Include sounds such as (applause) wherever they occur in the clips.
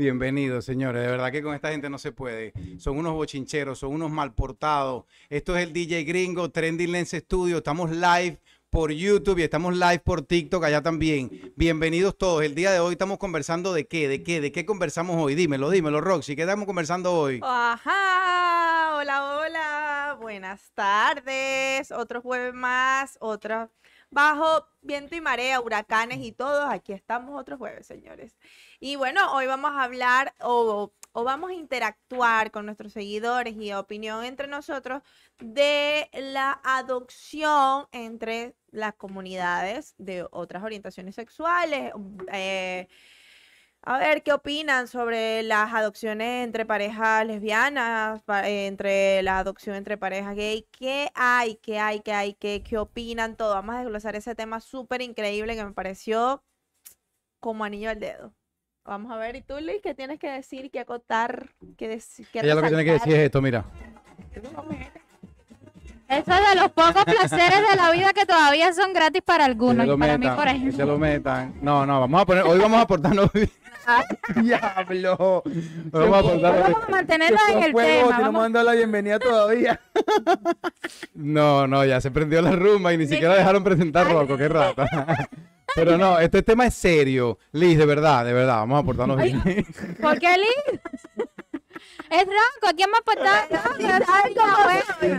Bienvenidos, señores. De verdad que con esta gente no se puede. Son unos bochincheros, son unos mal portados. Esto es el DJ Gringo, Trending Lens Studio. Estamos live por YouTube y estamos live por TikTok allá también. Bienvenidos todos. El día de hoy estamos conversando de qué, de qué, de qué conversamos hoy. Dímelo, dímelo, Roxy. ¿Qué estamos conversando hoy? Ajá, hola, hola. Buenas tardes. Otro jueves más, otro bajo viento y marea, huracanes y todos. Aquí estamos otro jueves, señores. Y bueno, hoy vamos a hablar o, vamos a interactuar con nuestros seguidores y opinión entre nosotros de la adopción entre las comunidades de otras orientaciones sexuales. Eh, a ver, ¿qué opinan sobre las adopciones entre parejas lesbianas, entre la adopción entre parejas gay? ¿Qué hay? ¿Qué hay? ¿Qué hay? ¿Qué, qué opinan? Todo. Vamos a desglosar ese tema súper increíble que me pareció como anillo al dedo. Vamos a ver, ¿y tú, Luis, qué tienes que decir, qué acotar? Qué decir, Ella lo que tiene que decir es esto, mira. Eso es de los pocos placeres de la vida que todavía son gratis para algunos. Y para mí, por ejemplo. se lo metan. No, no, vamos a poner, hoy vamos a aportarnos. (laughs) Diablo. Vamos a aportarnos. Vamos a mantenernos en el tema. Si no me la bienvenida todavía. (laughs) no, no, ya se prendió la rumba y ni siquiera dejaron presentar Rocco, qué rata. (laughs) Pero no, este tema es serio. Liz, de verdad, de verdad, vamos a aportarnos bien. ¿Por qué Liz? Es Ronco, ¿quién me ha aportado?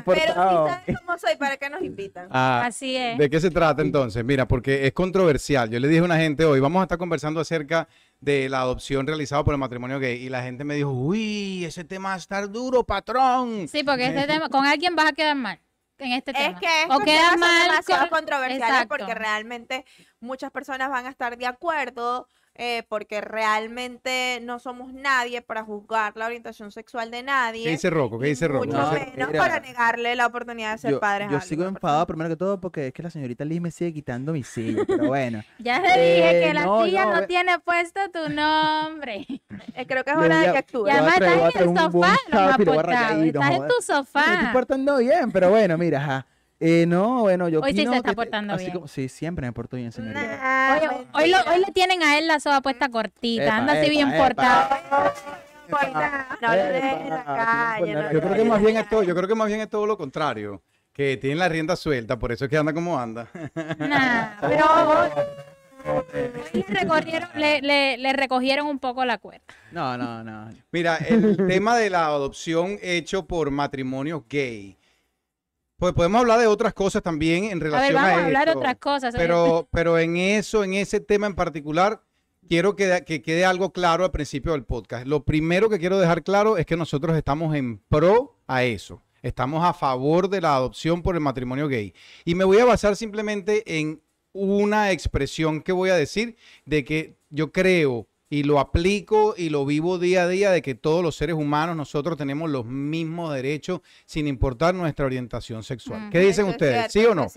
Pero ¿saben cómo soy? ¿Para qué nos invitan? Ah, Así es. ¿De qué se trata entonces? Mira, porque es controversial. Yo le dije a una gente hoy, vamos a estar conversando acerca de la adopción realizada por el matrimonio gay y la gente me dijo, uy, ese tema va a estar duro, patrón. Sí, porque este (laughs) tema, con alguien vas a quedar mal en este tema. Es que o queda mal demasiado controversial porque realmente muchas personas van a estar de acuerdo eh, porque realmente no somos nadie para juzgar la orientación sexual de nadie. ¿Qué dice Rocco? ¿Qué dice Rocco? Mucho menos para negarle la oportunidad de ser padre. Yo sigo enfadado primero que todo porque es que la señorita Liz me sigue quitando mi silla, pero bueno. (laughs) ya te dije que la eh, silla no, tiene puesto tu nombre. (laughs) Eh, creo que es hora de que actúe. Ya estás en el sofá, Estás en tu sofá. Me estoy portando bien, pero bueno, mira, ajá. Eh, no, bueno, yo Hoy sí se está portando bien. sí, siempre me porto bien, señorita. hoy, hoy, le tienen a él la soga puesta cortita, anda así bien portado. Yo creo que más bien es todo, yo creo que más bien es todo lo contrario, que tiene la rienda suelta, por eso es que anda como anda. Nah, (laughs) pero le recogieron, le, le, le recogieron un poco la cuerda. No, no, no. Mira, el (laughs) tema de la adopción hecho por matrimonios gay pues podemos hablar de otras cosas también en relación a, ver, vamos a, hablar otras cosas. Pero, (laughs) pero en eso, en ese tema en particular, quiero que, que quede algo claro al principio del podcast. Lo primero que quiero dejar claro es que nosotros estamos en pro a eso. Estamos a favor de la adopción por el matrimonio gay. Y me voy a basar simplemente en una expresión que voy a decir de que yo creo y lo aplico y lo vivo día a día de que todos los seres humanos nosotros tenemos los mismos derechos sin importar nuestra orientación sexual. ¿Qué dicen ustedes? ¿Sí o no?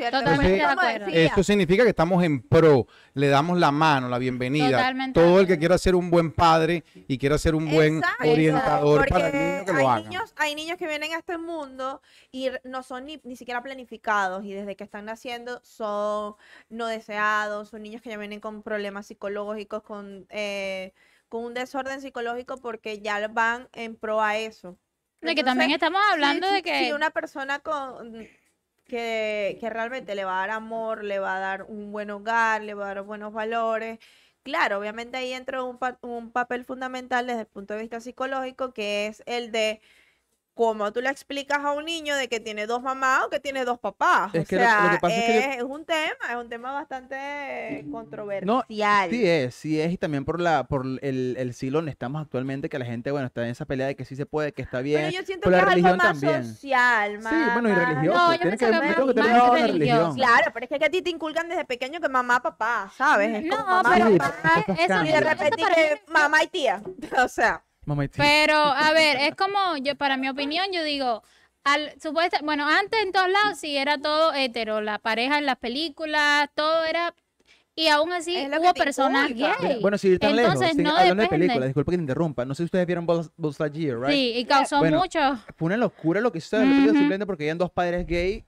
esto significa que estamos en pro, le damos la mano, la bienvenida. Todo el que quiera ser un buen padre y quiera ser un buen orientador para el niño que lo hay Niños, hay niños que vienen a este mundo y no son ni, ni siquiera planificados y desde que están naciendo son no deseados, son niños que ya vienen con problemas psicológicos, con... Eh, con un desorden psicológico porque ya van en pro a eso. De que también estamos hablando de que... Si una persona con, que, que realmente le va a dar amor, le va a dar un buen hogar, le va a dar buenos valores, claro, obviamente ahí entra un, un papel fundamental desde el punto de vista psicológico que es el de ¿Cómo tú le explicas a un niño de que tiene dos mamás o que tiene dos papás? Es o sea, es, un tema, es un tema bastante controversial. sí es, sí es, y también por la por el, el siglo donde estamos actualmente, que la gente, bueno, está en esa pelea de que sí se puede, que está bien. Pero yo siento que la es religión algo más también. social, más, Sí, bueno, y religioso. No, yo que, que, que tener una religión. Claro, pero es que, a ti te inculcan desde pequeño que mamá, papá, ¿sabes? no, pero eso, y de repente que mamá y tía, (laughs) o sea... Pero, a ver, es como, yo para mi opinión, yo digo, al supuesto, bueno, antes en todos lados sí era todo hetero, la pareja en las películas, todo era y aún así hubo personas gay. Bueno, si están Entonces, lejos, no hablando de películas, disculpe que te interrumpa. No sé si ustedes vieron Buzz Lightyear, ¿right? Sí, y causó mucho. Fue una locura lo que hizo uh simplemente porque habían dos padres gay,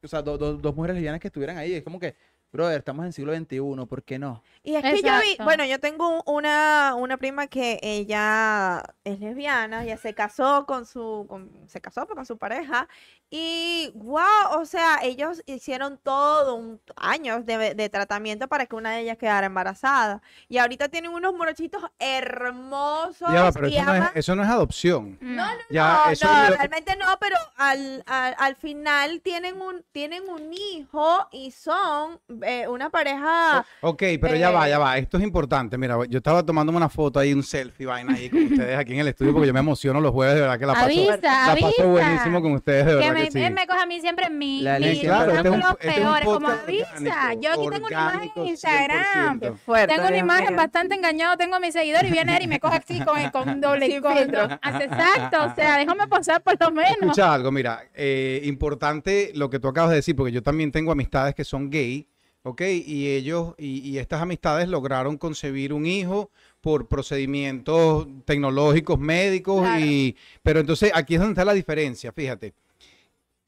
o sea, dos mujeres lesbianas que estuvieran ahí. Es como que, brother, estamos en siglo XXI, ¿por qué no? Y es que yo vi, bueno, yo tengo una, una prima que ella es lesbiana, ella se casó con su, con- se casó pues, con su pareja y wow, o sea, ellos hicieron todo un años de, de tratamiento para que una de ellas quedara embarazada y ahorita tienen unos morochitos hermosos Ya pero y eso no, es, eso no es adopción. No, Ya, no, eso no, es lo- realmente no, pero al, al, al final tienen un, tienen un hijo y son eh, una pareja... Ok, pero ya va, Eh, ya va. Esto es importante. Mira, yo estaba tomándome una foto ahí, un selfie, vaina ahí con ustedes aquí en el estudio porque yo me emociono los jueves, de verdad que la paso, avisa, la avisa. paso buenísimo con ustedes, de que verdad me, que sí. él me coge a mí siempre en mi, La mi claro, este es un- ángulos este es un como avisa. orgánico, Yo aquí tengo una imagen en Instagram. 100%. fuerte, Tengo una imagen bastante engañado, tengo a mi seguidor y viene él y me coge así con, con un (laughs) doble con- filtro. Hace Exacto, o sea, déjame posar por lo menos. Escucha algo, mira, eh, importante lo que tú acabas de decir, porque yo también tengo amistades que son gay, ¿ok? Y ellos, y, y estas amistades lograron concebir un hijo por procedimientos tecnológicos, médicos, Claro. y, pero entonces aquí es donde está la diferencia, fíjate.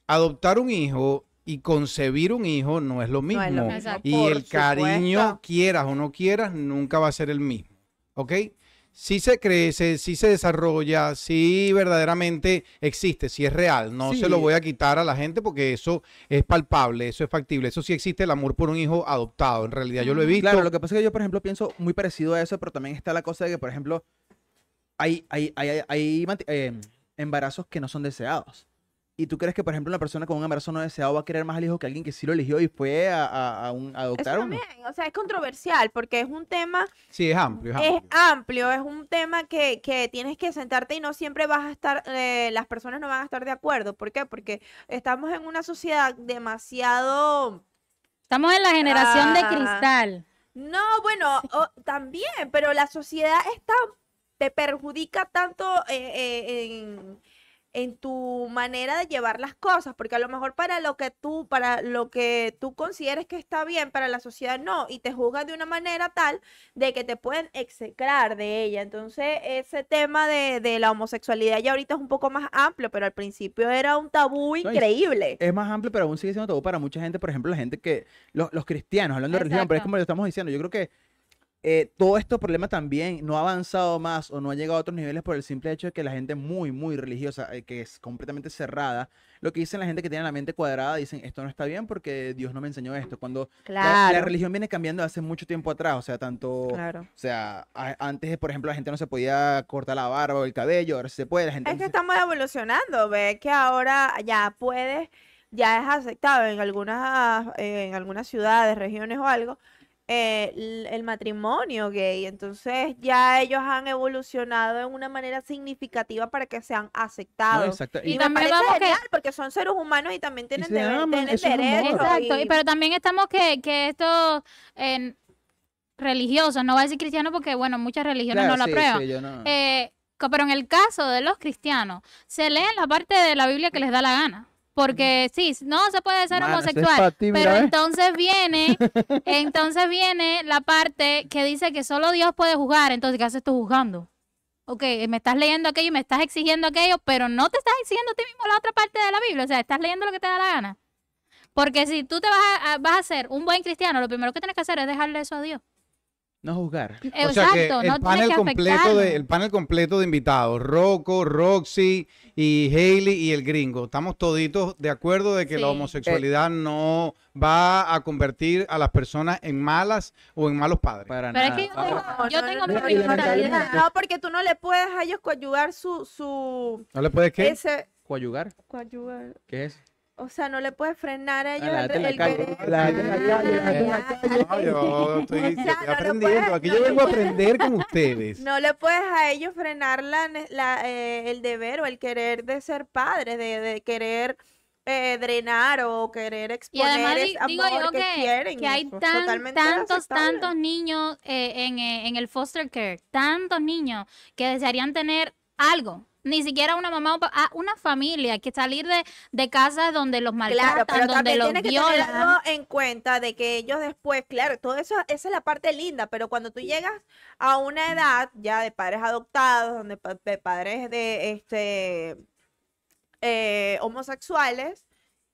Adoptar un hijo y concebir un hijo no es lo mismo. No es lo mismo, Exacto. Y por el cariño, quieras o no quieras, nunca va a ser el mismo, ¿ok? Sí se crece, sí se desarrolla, sí verdaderamente existe, sí es real. No se lo voy a quitar a la gente porque eso es palpable, eso es factible. Eso sí existe el amor por un hijo adoptado. En realidad yo lo he visto. Claro, lo que pasa es que yo, por ejemplo, pienso muy parecido a eso, pero también está la cosa de que, por ejemplo, hay, hay, hay, hay- hay eh, embarazos que no son deseados. Y tú crees que, por ejemplo, una persona con un embarazo no deseado va a querer más al hijo que alguien que sí lo eligió y fue a, a- a un, a Eso adoptar uno. también, o sea, es controversial porque es un tema, Sí, es amplio, es es amplio. amplio, es un tema que, que tienes que sentarte y no siempre vas a estar, eh, las personas no van a estar de acuerdo. ¿Por qué? Porque estamos en una sociedad demasiado... Estamos en la generación de Ah. cristal. No, bueno, también, pero la sociedad está, te perjudica tanto eh, eh, en, en tu manera de llevar las cosas, porque a lo mejor para lo que tú, para lo que tú consideres que está bien, para la sociedad no, y te juzgan de una manera tal de que te pueden execrar de ella. Entonces, ese tema de, de la homosexualidad ya ahorita es un poco más amplio, pero al principio era un tabú increíble. Es más amplio, pero aún sigue siendo tabú para mucha gente. Por ejemplo, la gente que, los, los cristianos, hablando de religión, pero es como lo estamos diciendo. Yo creo que eh, todo este problema también no ha avanzado más o no ha llegado a otros niveles por el simple hecho de que la gente muy, muy religiosa, eh, que es completamente cerrada, lo que dicen la gente que tiene la mente cuadrada, dicen esto no está bien porque Dios no me enseñó esto. Cuando la- la, Claro, religión viene cambiando hace mucho tiempo atrás, o sea, tanto... claro. O sea, a- antes, por ejemplo, la gente no se podía cortar la barba o el cabello, ahora se puede, la gente... Es que se- estamos evolucionando, ve que ahora ya puedes, ya es aceptado en algunas, eh, en algunas ciudades, regiones o algo, eh, el matrimonio gay. Entonces ya ellos han evolucionado en una manera significativa para que sean No, aceptados. exacto. Y, Y me también parece vamos que- porque son seres humanos y también tienen, aman, tienen derechos. Exacto, y- y- pero también estamos que, que esto en religiosos, no voy a decir cristianos porque, bueno, muchas religiones Claro, no sí, aprueban. sí, yo no- Eh, pero en el caso de los cristianos, se leen la parte de la Biblia que les da la gana. Porque sí, no se puede ser homosexual. ti, pero entonces viene, (laughs) entonces viene la parte que dice que solo Dios puede juzgar. Entonces, ¿qué haces tú juzgando? Ok, me estás leyendo aquello y me estás exigiendo aquello, pero no te estás exigiendo a ti mismo la otra parte de la Biblia. O sea, estás leyendo lo que te da la gana. Porque si tú te vas a, a- vas a ser un buen cristiano, lo primero que tienes que hacer es dejarle eso a Dios. No juzgar. O sea que Exacto, el no panel que completo de el panel completo de invitados, Rocco, Roxy y Hailey y el gringo. Estamos toditos de acuerdo de que la Sí. homosexualidad no va a convertir a las personas en malas o en malos padres. Para Pero es nada. que yo tengo, yo tengo no, mi mentalidad. No, porque tú no le puedes a ellos coadyugar su, su, ¿No le puedes que ese, ¿Coadyugar? coadyugar, ¿Qué es? O sea, no le puedes frenar a ellos la el, querer. la la la. No, yo estoy, yo Ya, estoy no lo aprendiendo. puedes- Aquí no yo vengo a aprender con ustedes. No le puedes a ellos frenar la, eh, el deber o el querer de ser padres, de, de querer eh, drenar o querer Y exponer además ese di- digo amor yo que, que, quieren. que hay tan- tantos, tantos niños eh, en, eh, en el foster care, tantos niños que desearían tener algo. Ni siquiera una mamá o pa- ah, una familia, que salir de, de casas donde los Claro, maltratan, pero donde también los tienes que violan. algo en cuenta de que ellos después, claro, todo eso, esa es la parte linda, pero cuando tú llegas a una edad ya de padres adoptados, donde pa- de padres de este eh, homosexuales,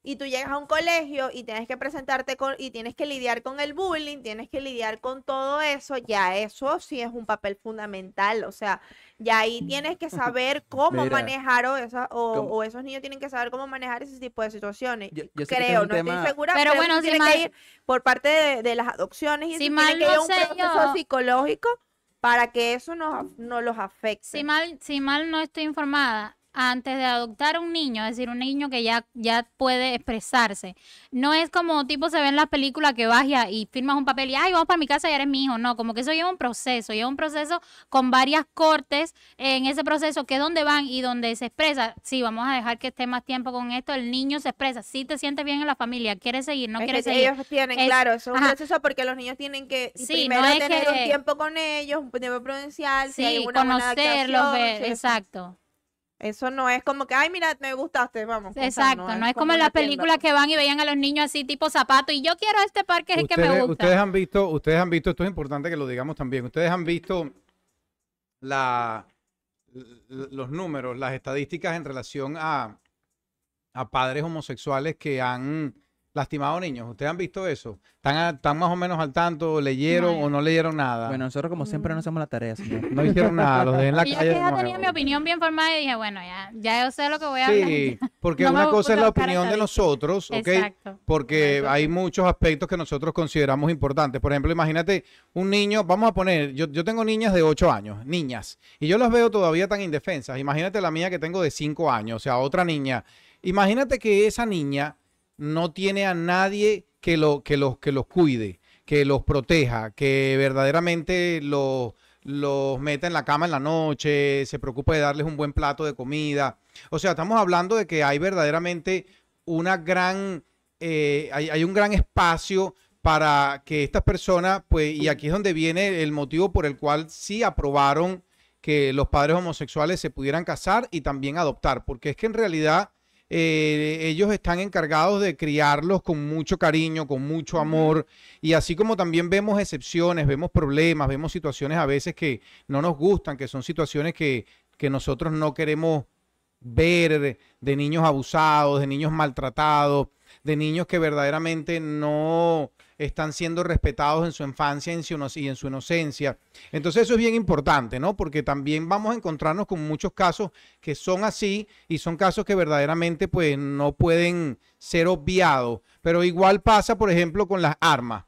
y tú llegas a un colegio y tienes que presentarte con y tienes que lidiar con el bullying, tienes que lidiar con todo eso, ya eso sí es un papel fundamental, o sea, ya ahí tienes que saber (laughs) cómo Mira, manejar o, esa, o, o esos niños tienen que saber cómo manejar ese tipo de situaciones. Yo- yo es Creo, no tema- estoy segura, Pero pero bueno, si tiene mal- que ir por parte de, de las adopciones y Si mal tiene que ir no a un sé proceso yo- psicológico para que eso no, no los afecte. Si mal, si mal no estoy informada, antes de adoptar un niño, es decir, un niño que ya, ya puede expresarse, no es como tipo se ve en las películas que vas y, y firmas un papel y, ay, vamos para mi casa y eres mi hijo. No, como que eso lleva un proceso, lleva un proceso con varias cortes en ese proceso, que es donde van y donde se expresa. Sí, vamos a dejar que esté más tiempo con esto, el niño se expresa, si te sientes bien en la familia, quieres seguir, no Es quieres que seguir. ellos tienen, Es- claro, eso es un proceso porque los niños tienen que Sí, primero no tener un tiempo con ellos, un tiempo prudencial, si hay Sí, una conocerlos, si exacto. Eso no es como que, ay, mira, me gustaste, vamos. o sea, Exacto, no, es como en una las películas que van y veían a los niños así tipo zapato y yo quiero este parque es el que me gusta. ustedes han visto, ustedes han visto, esto es importante que lo digamos también. Ustedes han visto la, los números, las estadísticas en relación a, a padres homosexuales que han lastimado niños. ¿Ustedes han visto eso? ¿Están, a- están más o menos al tanto? ¿Leyeron No, o no leyeron nada? Bueno, nosotros como siempre no hacemos la tarea, señor. no hicieron nada, los dejé en la Y yo calle. que ya tenía mi opinión bien formada y dije, bueno, ya, ya yo sé lo que voy a hablar. Sí, (laughs) porque No una cosa es la opinión de nosotros, ¿ok? Exacto. porque hay sí. muchos aspectos que nosotros consideramos importantes. Por ejemplo, imagínate un niño, vamos a poner, yo, yo tengo niñas de 8 años, niñas, y yo las veo todavía tan indefensas. Imagínate la mía que tengo de 5 años, o sea, otra niña. Imagínate que esa niña no tiene a nadie que, lo, que, los, que los cuide, que los proteja, que verdaderamente los, los meta en la cama en la noche, se preocupa de darles un buen plato de comida. O sea, estamos hablando de que hay verdaderamente una gran, eh, hay, hay un gran espacio para que estas personas, pues, y aquí es donde viene el motivo por el cual sí aprobaron que los padres homosexuales se pudieran casar y también adoptar, porque es que en realidad eh, ellos están encargados de criarlos con mucho cariño, con mucho amor, y así como también vemos excepciones, vemos problemas, vemos situaciones a veces que no nos gustan, que son situaciones que, que nosotros no queremos ver de niños abusados, de niños maltratados, de niños que verdaderamente no están siendo respetados en su infancia y en su, inocencia. Entonces eso es bien importante, ¿no? Porque también vamos a encontrarnos con muchos casos que son así y son casos que verdaderamente pues no pueden ser obviados. Pero igual pasa, por ejemplo, con las armas.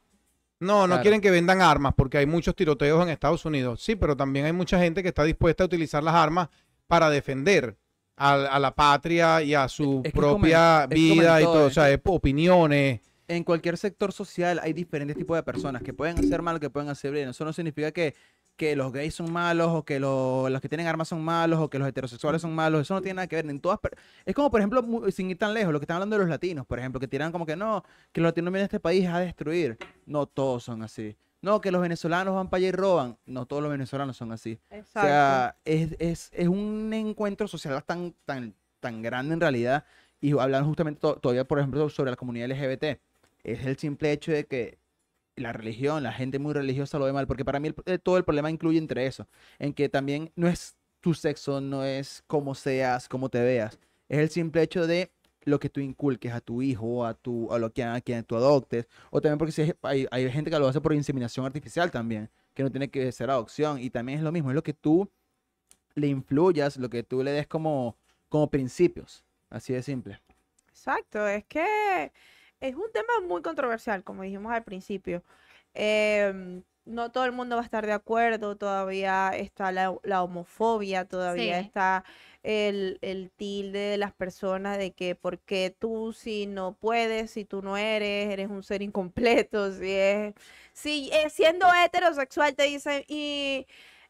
No, no Claro. quieren que vendan armas porque hay muchos tiroteos en Estados Unidos. Sí, pero también hay mucha gente que está dispuesta a utilizar las armas para defender a, a la patria y a su Es que propia vida y todo, o sea, es opiniones. En cualquier sector social hay diferentes tipos de personas que pueden hacer mal o que pueden hacer bien. Eso no significa que, que los gays son malos o que lo- los que tienen armas son malos o que los heterosexuales son malos. Eso no tiene nada que ver. En todas, es como, por ejemplo, sin ir tan lejos, lo que están hablando de los latinos, por ejemplo, que tiran como que no, que los latinos vienen a este país a destruir. No todos son así. No, que los venezolanos van para allá y roban. No todos los venezolanos son así. O Exacto. sea, es, es, es un encuentro social tan, tan, tan grande en realidad. Y hablan justamente to- todavía, por ejemplo, sobre la comunidad LGBT. Es el simple hecho de que la religión, la gente muy religiosa lo ve mal. Porque para mí eh, todo el problema incluye entre eso. En que también no es tu sexo, no es cómo seas, cómo te veas. Es el simple hecho de lo que tú inculques a tu hijo, a tu, a lo que a quien tú adoptes. O también porque hay, hay gente que lo hace por inseminación artificial también, que no tiene que ser adopción. Y también es lo mismo, es lo que tú le influyas, lo que tú le des como, como principios. Así de simple. Exacto, es que es un tema muy controversial, como dijimos al principio. Em, no todo el mundo va a estar de acuerdo, todavía está la, la homofobia, todavía Sí. está el, el tilde de las personas de que por qué tú si no puedes, si tú no eres, eres un ser incompleto, si es, si eh, siendo heterosexual te dicen y...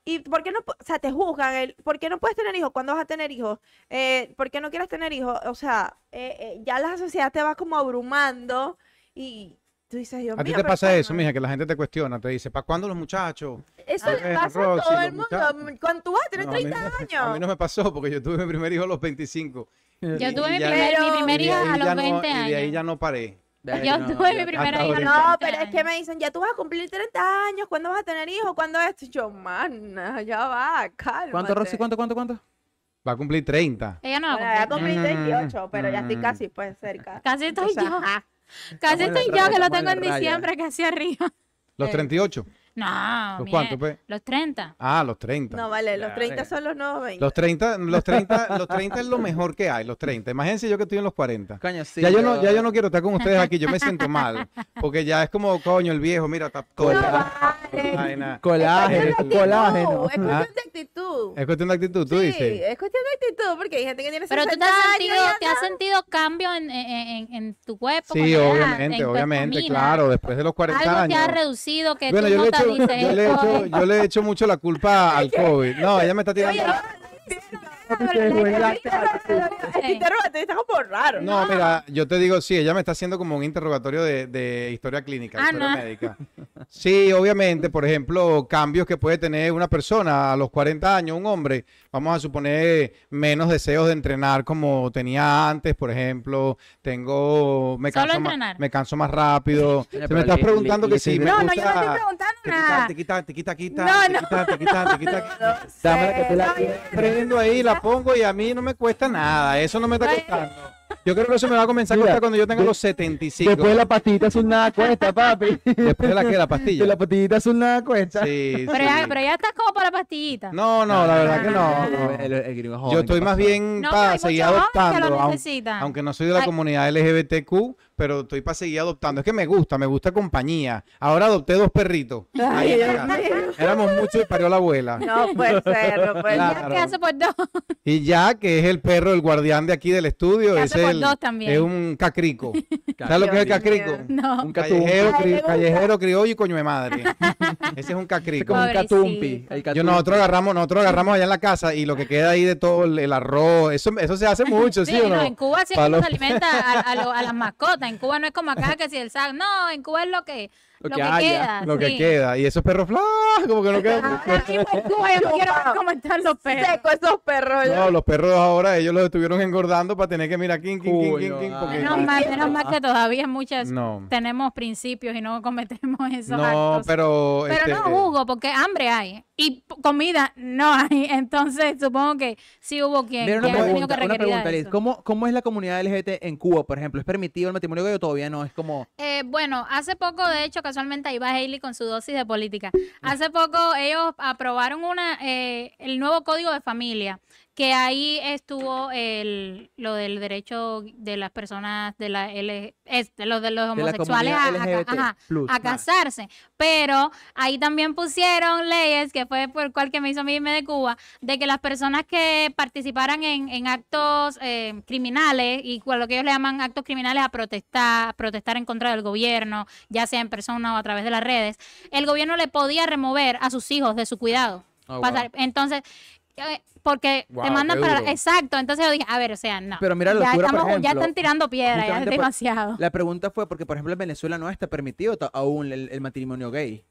¿Y por qué no, o sea, te juzgan, el, ¿por qué no puedes tener hijos? ¿Cuándo vas a tener hijos? Eh, ¿por qué no quieres tener hijos? O sea, eh, eh, ya la sociedad te va como abrumando y tú dices, Dios A ti te pasa eso, ¿cuándo? mija, que la gente te cuestiona, te dice, ¿para cuándo los muchachos? Eso Ah, le pasa a todo el mundo. muchachos. Cuando tú vas a tener No, a mí 30 no- años. A mí no me pasó porque yo tuve mi primer hijo a los 25. Yo Y- tuve y mi ya- primer, mi ahí a los no- 20 Y de ahí años. ya no paré. Yo tuve mi primera hija. No, 20 pero es que me dicen, ya tú vas a cumplir 30 años, ¿cuándo vas a tener hijos? ¿Cuándo esto? Yo, mana, ya va, cálmate. ¿Cuánto, Roxy? ¿Cuánto, cuánto, cuánto? Va a cumplir 30. Ella no va a Bueno, ya cumplir. cumplí Mm, 28, pero ya estoy mm. casi, pues, cerca. Casi estoy Entonces, yo. ajá. Casi Estamos en la estoy yo que lo en tengo en diciembre, casi arriba. Los Eh. 38. No, ¿Los cuántos, pues? Los 30. Ah, los 30. No, vale, los Ya, 30 eh. son los nuevos 20. Los 30, los 30, los 30 es lo mejor que hay, los 30. Imagínense yo que estoy en los 40. Coño, sí. ya yo no, ya yo no quiero estar con ustedes aquí, yo me siento mal, porque ya es como coño el viejo, mira, está todo. No, ya- vale. vaina. Colágeno, Es cuestión de colágeno. actitud, Es Ah. cuestión de actitud. Es cuestión de actitud, tú sí, dices. es cuestión de actitud, porque hay gente que tiene Pero tú 60 te has años sentido, te has sentido cambio en, en, en- en tu cuerpo. Sí, la edad, en obviamente, obviamente, claro, después de los 40 Algo te ha años. reducido que Bueno, tú yo no yo, le esto. echo, yo le echo mucho la culpa al COVID. No, ella me está tirando. Interrogante, está como raro. No, mira, yo te digo, sí, ella me está haciendo como un interrogatorio de, de historia clínica, Ah, historia no. médica. Sí, obviamente, por ejemplo, cambios que puede tener una persona a los 40 años, un hombre, vamos a suponer menos deseos de entrenar como tenía antes, por ejemplo, tengo, me Solo canso, más, entrenar. me canso más rápido. (laughs) Se me estás preguntando que sí, me No, no, yo no estoy preguntando te quita, nada. te quita, te quita, quita, No, te no. quita, te quita, te quita. (laughs) Dame que tú la Prendo ahí, la pongo y a mí no me cuesta nada. Eso no me está costando. Yo creo que eso me va a comenzar a Mira, costar cuando yo tenga de- los 75. Después de la pastillita azul nada cuesta, (laughs) papi. Después de la que la De pastilla. la pastillita azul nada cuesta. Sí, Pero, sí. ya, pero ya estás como por la pastillita. No, no, la verdad que no. no. El, el gringo es joven, Yo ¿qué estoy más bien No, para seguir adoptando, aun- necesitan. aunque no soy de la Ay. comunidad LGBTQ, pero estoy para seguir adoptando. Es que me gusta, me gusta compañía. Ahora adopté dos perritos. (laughs) Ay, Dios mío. Éramos muchos y parió la abuela. No puede (laughs) ser, no puede Claro. ser. Ya que hace por dos. (laughs) Y ya, que es el perro, el guardián de aquí del estudio, Que es, hace por el, dos también. es un cacrico. ¿Sabes lo que es el cacrico? No. Un Callejero, Ay, cri- callejero, criollo y coño de madre. Ese es un Es cacrico. como un catumpi. Yo nosotros agarramos, nosotros agarramos allá en la casa y lo que queda ahí de todo el, el arroz, eso, eso se hace mucho, ¿sí, Sí, o no, no? en Cuba sí los- se alimenta a, a lo- a las mascotas. En Cuba no es como acá que si el sac. No, en Cuba es lo que, Lo lo que que, haya, queda. Lo que sí. queda. Y esos perros flas, como que no quedan. Ay, en Cuba yo no quiero ver cómo están los perros. Seco esos perros. ¿no? No, los perros ahora ellos los estuvieron engordando para tener que mirar king, king, king, king, king, porque- Menos mal, menos mal que todavía muchas No. tenemos principios y no cometemos (laughs) esos No, actos. pero. Pero este, no juzgo, porque hambre hay y comida no hay. (laughs) Entonces supongo que sí hubo quien, una quien ha tenido pregunta, que una pregunta, Liz. eso. ¿Cómo, ¿Cómo es la comunidad LGBT en Cuba, por ejemplo? ¿Es permitido el matrimonio gay o todavía no? Es como... Eh, bueno, hace poco, de hecho, casualmente ahí va Hailey con su dosis de política. Hace poco ellos aprobaron una eh, el nuevo código de familia, que ahí estuvo el, lo del derecho de las personas de la L, este, lo de los De la homosexuales a, a- ajá, a casarse. Pero ahí también pusieron leyes, que fue por cual que me hizo a mí irme de Cuba, de que las personas que participaran en, en actos eh, criminales, y lo que ellos le llaman actos criminales a protestar, protestar en contra del gobierno, ya sea en persona o a través de las redes, el gobierno le podía remover a sus hijos de su cuidado. Oh, Entonces, porque te mandan para... duro. Exacto, entonces yo dije, a ver, o sea, no. Pero mira la ya, locura, por estamos- ya están tirando piedra, ya es por- demasiado. La pregunta fue porque, por ejemplo, en Venezuela no está permitido aún el, el matrimonio gay.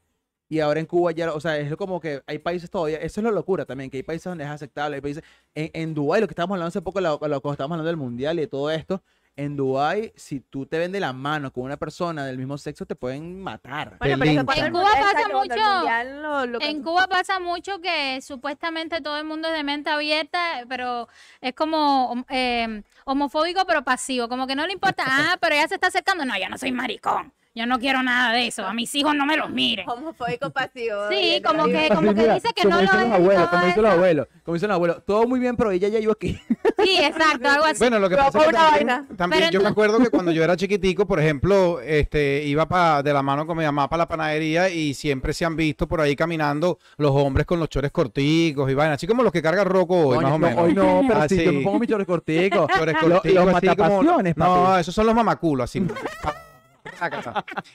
Y ahora en Cuba ya, o sea, es como que hay países todavía, eso es la locura también, que hay países donde es aceptable, hay países, en, en Dubái, lo que estábamos hablando hace poco, lo, lo que estábamos hablando del mundial y de todo esto, en Dubái, si tú te ven de la mano con una persona del mismo sexo, te pueden matar. Bueno, pero En Cuba pasa mucho. mundial lo- lo En Cuba pasa mucho que supuestamente todo el mundo es de mente abierta, pero es como eh, homofóbico pero pasivo, como que no le importa, ah, pero ella se está acercando, no, yo no soy maricón, yo no quiero nada de eso, a mis hijos no me los miren. Homofóbico pasivo. Sí, como que- como Mira, dice que no lo es los abuelos, como dicen los abuelos, como dicen los abuelos, todo muy bien, pero ella ya iba aquí. Sí, exacto, algo así. Bueno, lo que Pero pasa es que también, yo me no- acuerdo que (laughs) cuando yo era chiquitico, por ejemplo, este, iba pa, de la mano con mi mamá para la panadería y siempre se han visto por ahí caminando los hombres con los chores corticos y vainas, así como los que carga Roco hoy, Coño, más o no, menos. Hoy no, pero Ah, sí, yo me pongo mis chores corticos. Chores corticos, los así como- matapasiones, No, esos son los mamaculos, así. (laughs)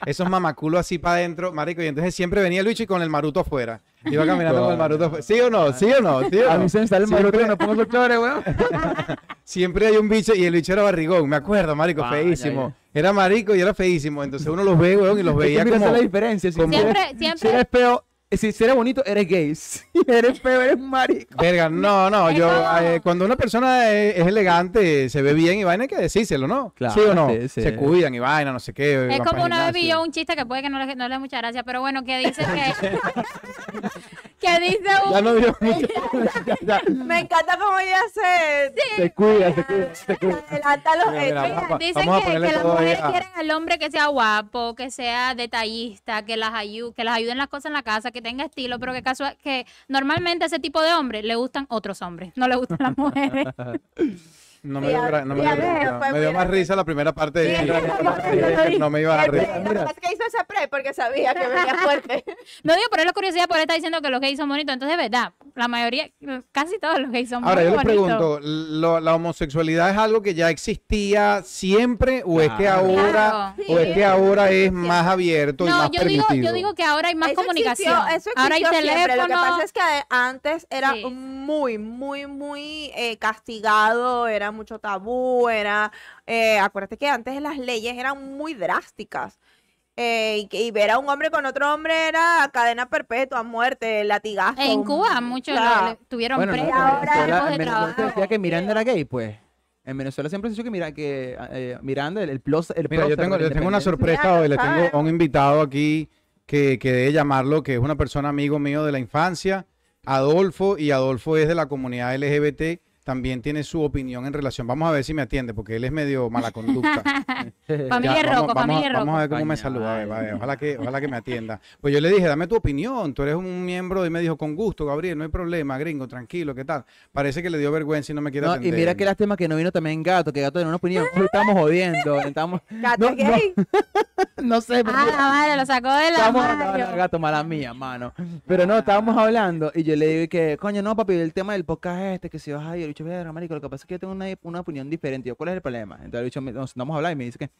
Esos mamaculos así para adentro, marico, y entonces siempre venía el bicho y con el maruto afuera. Iba caminando con el maruto afuera. ¿Sí o no? ¿Sí o no? ¿Sí o A no? mí se me sale el Siempre- maruto cuando pongo esos chores, weón. (laughs) Siempre hay un bicho y el bicho era barrigón, me acuerdo, marico, Ah, feísimo. ya, Era marico y era feísimo. Entonces uno los ve, weón, y los Es que veía como... es la diferencia. Si, como- si eres, Siempre, si siempre, eres eh, si, si eres bonito, eres gay. (laughs) Si eres feo, eres marico. Verga, no, no, yo, eh, cuando una persona es, es elegante, se ve bien y vaina, hay que decírselo, ¿no? Claro, ¿Sí o no? sí, sí. Se cuidan y vaina, no sé qué. Es como una vez vi yo un chiste que puede que no le, no le dé mucha gracia, pero bueno, que dice que, (laughs) que dice Ya un... no dio mucho. (laughs) Ya, ya. Me encanta cómo ella se Se cuida, se cuida, se cuida. adelanta los Mira, mira, hechos. vamos Dicen vamos que, las mujeres a- quieren al hombre que sea guapo, que sea detallista, que las ayude, que las ayude en las cosas en la casa, que tenga estilo, pero que casual, que normalmente a ese tipo de hombres le gustan otros hombres, no le gustan las mujeres. (laughs) No me dio, no me dio Me dio más risa la primera parte de Sí, lo (laughs) No me iba a dar Lo risa. es que hizo ese pre porque sabía que venía (laughs) fuerte. No digo por la curiosidad, por él está diciendo que los gays son bonitos, entonces es verdad, la mayoría, casi todos los gays son Ahora, muy yo le bonitos. pregunto, ¿lo- ¿la homosexualidad es algo que ya existía siempre o es que Claro. ahora Claro. o es Sí, que ahora es más abierto y No, más yo digo, permitido? yo digo que ahora hay más Eso comunicación. existió- eso ahora hay existió teléfono. siempre. Lo que pasa es que antes era Sí. muy, muy, muy eh, castigado, era mucho tabú, era... eh, acuérdate que antes las leyes eran muy drásticas. Eh, y, que- y ver a un hombre con otro hombre era cadena perpetua, muerte, latigazo. en Cuba muchos Claro. lo- le- tuvieron Bueno, no, presos, en ahora- Venezuela, tipos en de Venezuela se decía que Miranda era gay, pues. En Venezuela siempre se dicho que, mira, que eh, Miranda, el, el, plus, el Mira, yo tengo, yo tengo una sorpresa hoy. Le tengo a un invitado aquí que, que debe llamarlo, que es una persona amigo mío de la infancia, Adolfo, y Adolfo es de la comunidad LGBT. También tiene su opinión en relación. Vamos a ver si me atiende, porque él es medio mala conducta. (laughs) Familia Ya, Rocco, vamos, vamos, familia a- vamos a ver cómo me saluda. a ver, vale. a ver, ojalá, que, ojalá que me atienda. Pues yo le dije, dame tu opinión. Tú eres un miembro y me dijo, con gusto, Gabriel, no hay problema, gringo, tranquilo, ¿qué tal? Parece que le dio vergüenza y no me quiere No, y atender. mira qué lástima que no vino también Gato, que Gato tenía una opinión. Estamos jodiendo, estamos... (laughs) Gato No, gay. (laughs) no sé, pero Ah, la madre, lo sacó de la Estábamos no, mano. no, gato, mala mía, mano. Pero no, estábamos hablando y yo le digo que, coño, no, papi, el tema del podcast es este, que si vas a ir, bicho, verga, marico, lo que pasa es que yo tengo una, una opinión diferente. Yo, ¿cuál es el problema? Entonces el bicho, me- nos sentamos a hablar y me dice que,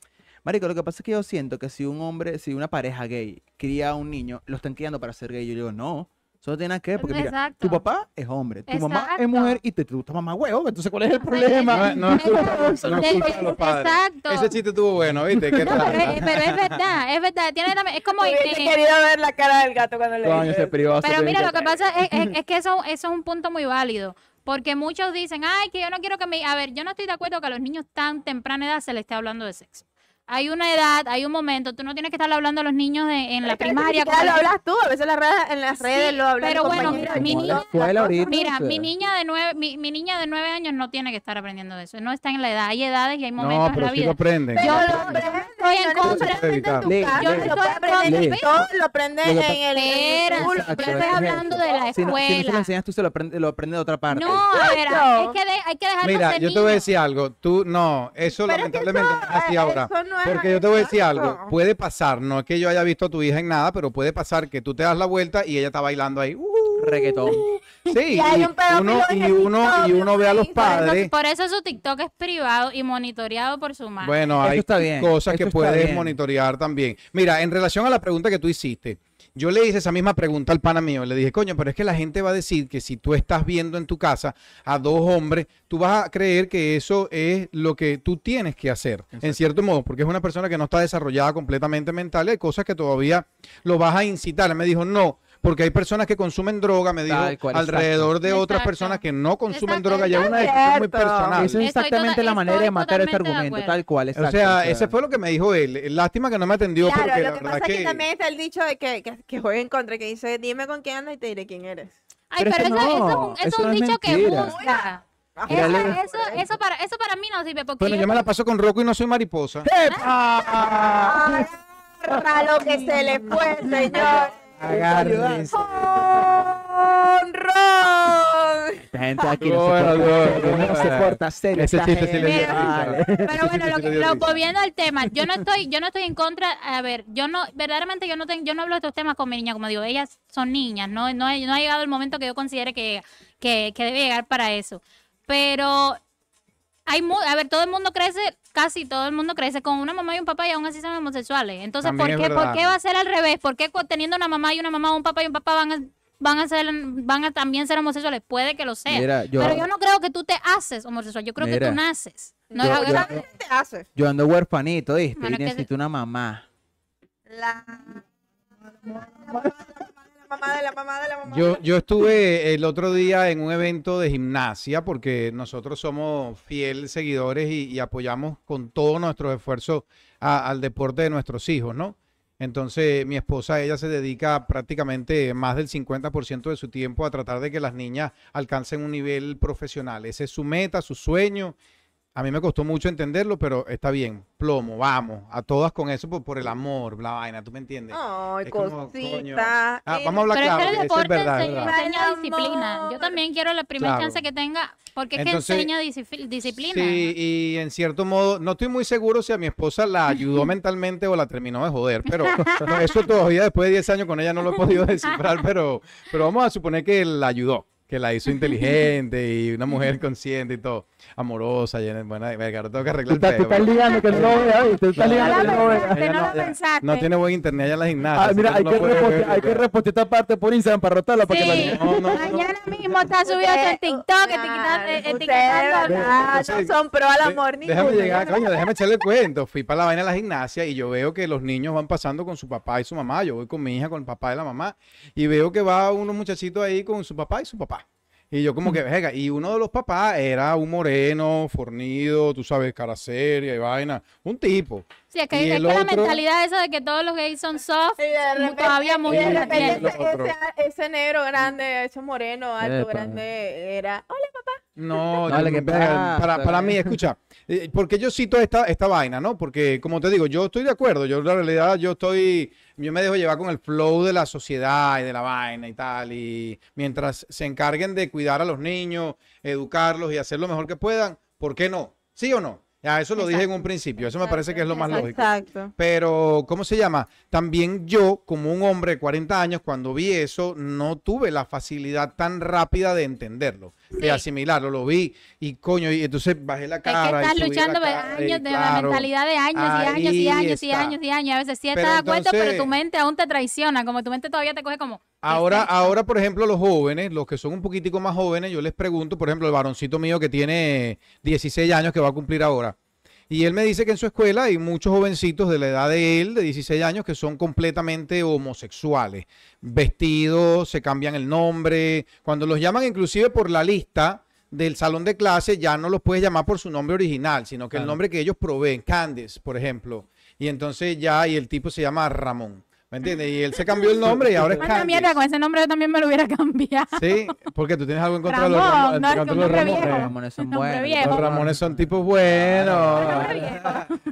marico, lo que pasa es que yo siento que si un hombre, si una pareja gay cría a un niño, lo están criando para ser gay. Yo le digo, no, eso no tiene nada que ver, porque mira, Exacto. tu papá es hombre, tu mamá es mujer y te gusta mamá huevo, entonces ¿cuál es el problema? No, no es culpa, no es culpa de los padres. Exacto. Ese chiste estuvo bueno, ¿viste? Qué (laughs) No, pero, es, pero es verdad, es verdad. Tiene también- es como. Eh, querido ver la cara del gato cuando le Coño, se se Pero mira, lo que pasa es, es- es que eso, eso es un punto muy válido. Porque muchos dicen, ay, que yo no quiero que me... A ver, yo no estoy de acuerdo que a los niños tan temprana edad se les esté hablando de sexo. Hay una edad, hay un momento, tú no tienes que estar hablando a los niños de- en la primaria. Ya lo hablas tú, a veces en las redes, en las redes Sí, lo hablan pero bueno, mi en niña- escuela ahorita, Mira, o sea. mi niña de nueve, mi, mi niña de nueve años no tiene que estar aprendiendo de eso. No está en la edad. Hay edades y hay momentos No, en pero la sí lo vida. aprenden. Yo lo lo aprendes, estoy en no contra. en lee. lo puedes aprender en todo, lo aprendes Lo en el Espera, en yo estoy aprendes- hablando de la no, si no se lo escuela. enseñas tú, se lo aprende, lo aprende de otra parte. No, a ver, Exacto. es que de- hay que dejarlo Mira, yo te voy a decir algo. Tú, no, eso lamentablemente no es así ahora. Eso no es Porque yo te voy a decir algo. Puede pasar, no es que yo haya visto a tu hija en nada, pero puede pasar que tú te das la vuelta y ella está bailando ahí. Uh, Reggaetón. sí, Y hay y uno, y uno, y uno ve a los y por eso- padres. Por eso su TikTok es privado y monitoreado por su madre. Bueno, Eso hay está bien, cosas eso que puedes bien. monitorear también. Mira, en relación a la pregunta que tú hiciste, yo le hice esa misma pregunta al pana mío. Le dije, coño, pero es que la gente va a decir que si tú estás viendo en tu casa a dos hombres, tú vas a creer que eso es lo que tú tienes que hacer, en cierto modo, porque es una persona que no está desarrollada completamente mental y hay cosas que todavía lo vas a incitar. Él me dijo, no. Porque hay personas que consumen droga, me dijo, cual, alrededor de otras personas que no consumen Exacto, droga. Ya es una decisión muy personal. Esa es exactamente toda- la manera de matar este argumento, tal cual. O exacto, sea, ese fue lo que me dijo él. Lástima que no me atendió Claro, porque lo la que verdad pasa es que... que también está el dicho de que, que, que juega en contra, que dice, dime con quién andas y te diré quién eres. Ay, Pero eso, eso es un, eso es eso un no es dicho que busca. Eso, eso, eso para, eso para mí no sirve porque Bueno, yo- yo me la paso con Rocco y no soy mariposa. Agarra lo que se le fue, señor. Agárrense. Esta gente aquí no se porta, no se porta serio. Ese chiste sí le. Pero bueno, lo, volviendo al tema, yo no estoy, yo no estoy en contra, a ver, yo no, verdaderamente yo no tengo, yo no hablo de estos temas con mi niña, como digo, ellas son niñas, no, no, ha- no ha llegado el momento que yo considere que, que, que debe llegar para eso. Pero hay a ver, todo el mundo crece, casi todo el mundo crece con una mamá y un papá y aún así son homosexuales. Entonces, También ¿por qué, por qué va a ser al revés? ¿Por qué teniendo una mamá y una mamá, un papá y un papá van a van a ser van a también ser homosexuales? Puede que lo sean. Mira, yo, Pero yo no creo que tú te haces homosexual, yo creo que tú naces. No Yo- es yo- ¿Qué te hace? yo ando huerfanito, ¿viste? Bueno, y que- necesito una mamá. La... Yo, yo estuve el otro día en un evento de gimnasia porque nosotros somos fiel seguidores y, y apoyamos con todo nuestro esfuerzo a- al deporte de nuestros hijos, ¿no? Entonces, mi esposa, ella se dedica prácticamente más del 50% de su tiempo a tratar de que las niñas alcancen un nivel profesional. Ese es su meta, su sueño. A mí me costó mucho entenderlo, pero está bien. Plomo, vamos. A todas con eso por, por el amor, la vaina, ¿tú me entiendes? Ay, Es como, coño. cosita. Ah, vamos a hablar Pero es claro. que el eso es verdad, enseña, verdad. enseña Ay, disciplina. Yo también quiero la primera Claro. chance que tenga, porque es Entonces, que enseña disciplina. Sí, y en cierto modo, no estoy muy seguro si a mi esposa la ayudó (laughs) mentalmente o la terminó de joder, pero (laughs) no, eso todavía después de 10 años con ella no lo he podido (laughs) descifrar, pero, pero vamos a suponer que la ayudó, que la hizo inteligente y una mujer consciente y todo, amorosa, llena, buena, verga, ahora tengo que arreglar el tú peo, estás ligando que no vea, estás No, ligando que no vea. No no- lo ella pensaste. No tiene buen internet allá en la gimnasia. Ah, mira, hay no que, ver, hay que repostear esta parte por Instagram para rotarla para que la Sí. No, no, no. Mañana mismo está subido en TikTok, etiquetando, no son pro al De- amor ni Déjame llegar, coño, déjame echarle el cuento. Fui para la vaina de la gimnasia y yo veo que los niños van pasando con su papá y su mamá. Yo voy con mi hija, con el papá y la mamá. Y veo que va unos muchachitos ahí con su papá y su papá. Y yo como que, venga, y uno de los papás era un moreno, fornido, tú sabes, cara seria y vaina. Un tipo. Sí, es que, Y es el que la mentalidad esa de que todos los gays son soft, Y de repente, todavía muy y de repente ese, negro grande, ese moreno alto, Epa. grande, era. Hola, papá. No, Dale, yo- ¿qué para, pasa? para mí, escucha, eh, porque yo cito esta, esta vaina, ¿no? Porque, como te digo, yo estoy de acuerdo, yo en realidad, yo estoy, yo me dejo llevar con el flow de la sociedad y de la vaina y tal, y mientras se encarguen de cuidar a los niños, educarlos y hacer lo mejor que puedan, ¿por qué no? ¿Sí o no? Ya, eso lo dije en un principio, eso me parece que es lo más lógico. Exacto. Pero, ¿cómo se llama? También yo, como un hombre de 40 años, cuando vi eso, no tuve la facilidad tan rápida de entenderlo, Sí. de asimilarlo. Lo vi y coño, y entonces bajé la es que cara. y estás la luchando de cara, y años, de la claro, mentalidad de años y años y años y está. años y años. A veces sí estás de acuerdo, pero tu mente aún te traiciona, como tu mente todavía te coge como... ¿qué Ahora, ahora, por ejemplo, los jóvenes, los que son un poquitico más jóvenes, yo les pregunto, por ejemplo, el varoncito mío que tiene 16 años, que va a cumplir ahora. Y él me dice que en su escuela hay muchos jovencitos de la edad de él, de 16 años, que son completamente homosexuales. Vestidos, se cambian el nombre. Cuando los llaman inclusive por la lista del salón de clase, ya no los puedes llamar por su nombre original, sino que el nombre que ellos proveen, Candice, por ejemplo. Y entonces ya, y el tipo se llama Ramón. ¿Me entiendes? Y él se cambió el nombre y ahora es Candice. mierda, con ese nombre yo también me lo hubiera cambiado. Sí, porque tú tienes algo en contra de los Ramón, Ramones. no, es en que contra de los Ramones. viejo. Los Ramones son buenos. Los Ramones son tipos buenos.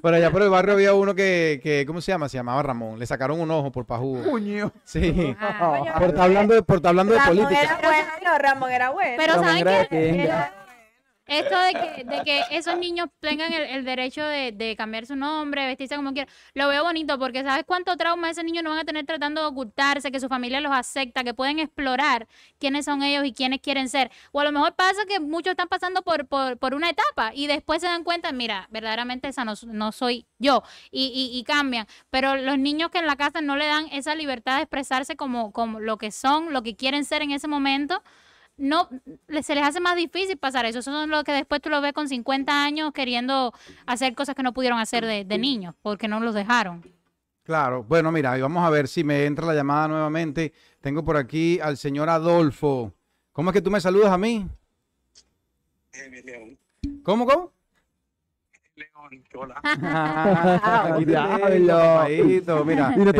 Por allá por el barrio había uno que, que, ¿cómo se llama? Se llamaba Ramón. Le sacaron un ojo por pajugo. Puño. Sí. Ah, Por estar hablando de, por estar hablando de Ramón política. era bueno, no, Ramón era bueno. Pero Ramón ¿saben era qué? Esto de que, de que esos niños tengan el, derecho de, cambiar su nombre, vestirse como quieran, lo veo bonito porque ¿sabes cuánto trauma esos niños no van a tener tratando de ocultarse, que su familia los acepta, que pueden explorar quiénes son ellos y quiénes quieren ser? O a lo mejor pasa que muchos están pasando por, por, por una etapa y después se dan cuenta, mira, verdaderamente esa no, no soy yo y, y, y cambian. Pero los niños que en la casa no le dan esa libertad de expresarse como, como lo que son, lo que quieren ser en ese momento, no le- se les hace más difícil pasar eso. Eso es lo que después tú lo ves con 50 años queriendo hacer cosas que no pudieron hacer de, de niños porque no los dejaron. Claro. Bueno, mira, y vamos a ver si me entra la llamada nuevamente. Tengo por aquí al señor Adolfo. ¿Cómo es que tú me saludas a mí? León. ¿Cómo, cómo? León, hola. Ah, aquí te Diablo. tengo, papadito, Mira, Y no te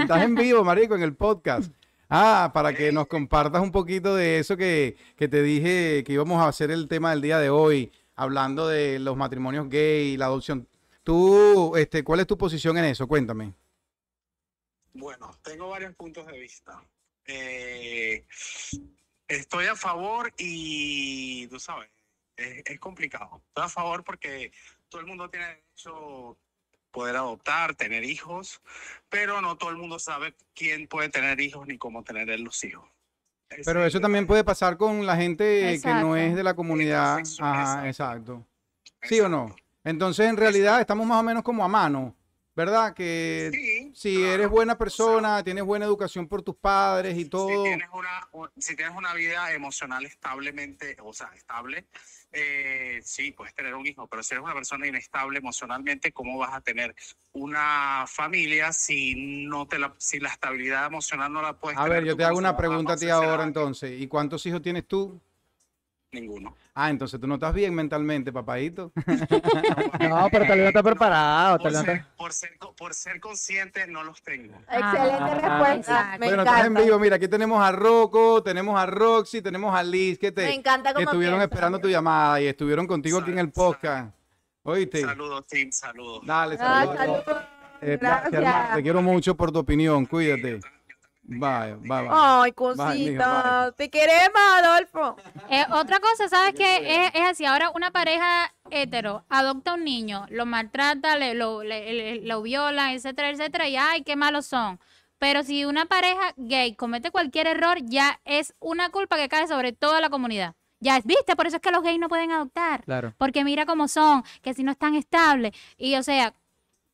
estás en vivo, marico, en el podcast. Ah, para que nos compartas un poquito de eso que, que te dije que íbamos a hacer el tema del día de hoy, hablando de los matrimonios gay y la adopción. Tú, este, ¿cuál es tu posición en eso? Cuéntame. Bueno, tengo varios puntos de vista. Eh, estoy a favor y tú sabes, es, es complicado. Estoy a favor porque todo el mundo tiene derecho a poder adoptar, tener hijos, pero no todo el mundo sabe quién puede tener hijos ni cómo tener los hijos. Pero es eso también puede pasar con la gente que no es de la comunidad. Ajá, exacto. exacto. ¿Sí o no? Entonces, en realidad, estamos más o menos como a mano, ¿verdad? Que Sí, si claro. eres buena O sea, persona, tienes buena educación por tus padres y todo. Si tienes una, si tienes una vida emocional establemente, o sea, estable, eh, sí, puedes tener un hijo, pero si eres una persona inestable emocionalmente, ¿cómo vas a tener una familia si no te la, si la estabilidad emocional no la puedes A tener ver, yo te hago una pregunta a ti ahora entonces. ¿Y cuántos hijos tienes tú? Ninguno. Ah, entonces tú no estás bien mentalmente, papadito. (laughs) No, pero tal vez no está preparado. Por ser, está- por, ser, co- por ser consciente, no los tengo. Excelente Ah, respuesta. Me bueno, estás en encanta. vivo. Mira, aquí tenemos a Rocco, tenemos a Roxy, tenemos a Liz, que, te, Me encanta que cómo estuvieron piensa. esperando tu llamada y estuvieron contigo aquí en el podcast. Oíste. Saludos, team, saludos. Dale, Ah, saludos. saludos. Eh, gracias. Te quiero mucho por tu opinión. Cuídate. Bye, bye, bye. Ay, cosita. bye. Te queremos, Adolfo. Eh, otra cosa, ¿sabes qué? Es, es así, ahora una pareja hetero adopta un niño, lo maltrata, le, lo, le- le- lo viola, etcétera, etcétera, y ay, qué malos son. Pero si una pareja gay comete cualquier error, ya es una culpa que cae sobre toda la comunidad. Ya es, viste, por eso es que los gays no pueden adoptar. Claro. Porque mira cómo son, que si no están estables. Y o sea,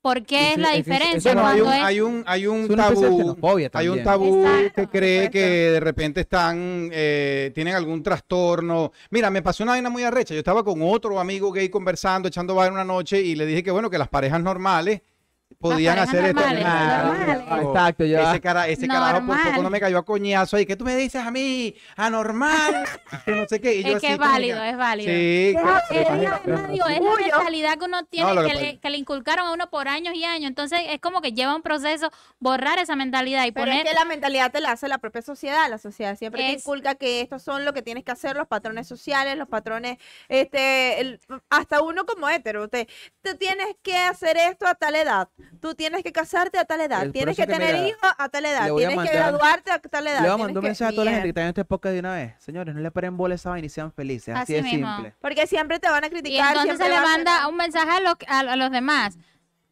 ¿por qué es la diferencia Bueno, hay un, es... hay un, hay un tabú. Hay un tabú Exacto, que cree que de repente están, eh, tienen algún trastorno. Mira, me pasó una vaina muy arrecha. Yo estaba con otro amigo gay conversando, echando vaina una noche y le dije que bueno, que las parejas normales podían hacer esto. Exacto, ya. Ese, cara, ese carajo por poco no me cayó a coñazo ahí. ¿Qué tú me dices a mí? Anormal. (laughs) que no sé qué. Y yo Es que así es como válido, es válido. Sí. Es, es- digo, es la mentalidad que uno tiene, que le, que le inculcaron a uno por años y años. Entonces es como que lleva un proceso borrar esa mentalidad y Pero poner... es que la mentalidad te la hace la propia sociedad. La sociedad siempre te inculca que estos son lo que tienes que hacer, los patrones sociales, los patrones, este, el- hasta uno como hétero. Te, tú tienes que hacer esto a tal edad. Tú tienes que casarte a tal edad. Es tienes que, que, tener mira, hijos a tal edad. Tienes que graduarte a tal edad. Le voy a tienes mandar un que- mensaje a toda la gente que está en este podcast de una vez. Señores, no le paren bola a esa vaina y sean felices. Así, Así de mismo. simple. Porque siempre te van a Y criticar. entonces siempre se le a- manda un mensaje a, los- a- a los demás.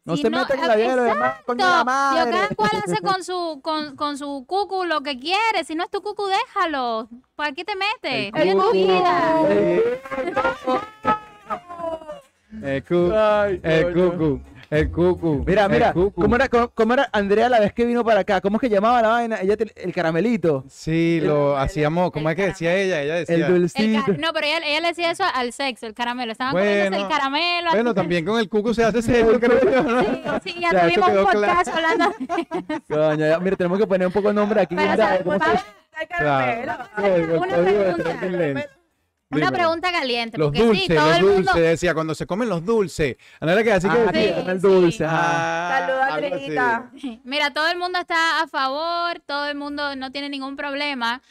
No Si se metan en la vida de los demás, coño de la Exacto. Yo, madre. cada cual hace (laughs) con su, con, con su cucu lo que quiere. Si no es tu cucu, déjalo. ¿Para qué te metes? El cucu. vida. (laughs) El cu- Ay, el cucu. El cucu. Mira, el mira, cucu. ¿cómo era, cómo, cómo era Andrea la vez que vino para acá? ¿Cómo es que llamaba la vaina? Ella, te- el caramelito, Sí, lo hacíamos. ¿Cómo el es que decía ella? Ella decía. el El dulcito. no, pero ella, ella le decía eso al sexo, el caramelo. Estaban Bueno, el caramelo. Bueno, también con el cucu se hace serio, creo yo, ¿no? Sí, sí, ya, (laughs) tuvimos un podcast hablando. (laughs) Coño, ya, mira, tenemos que poner un poco de nombre aquí. Pero, Mira, ¿sabes? ¿cómo se- Vamos- Ay, caramelo. Claro. Una pregunta. Una Dímelo. pregunta caliente, Los porque dulces, sí, todo los el mundo. dulces, decía, cuando se comen los dulces. Era que así Ah, que sí, decía. Sí, el sí. dulce. ajá. Ah, Saludos. (laughs) Mira, todo el mundo está a favor, todo el mundo no tiene ningún problema,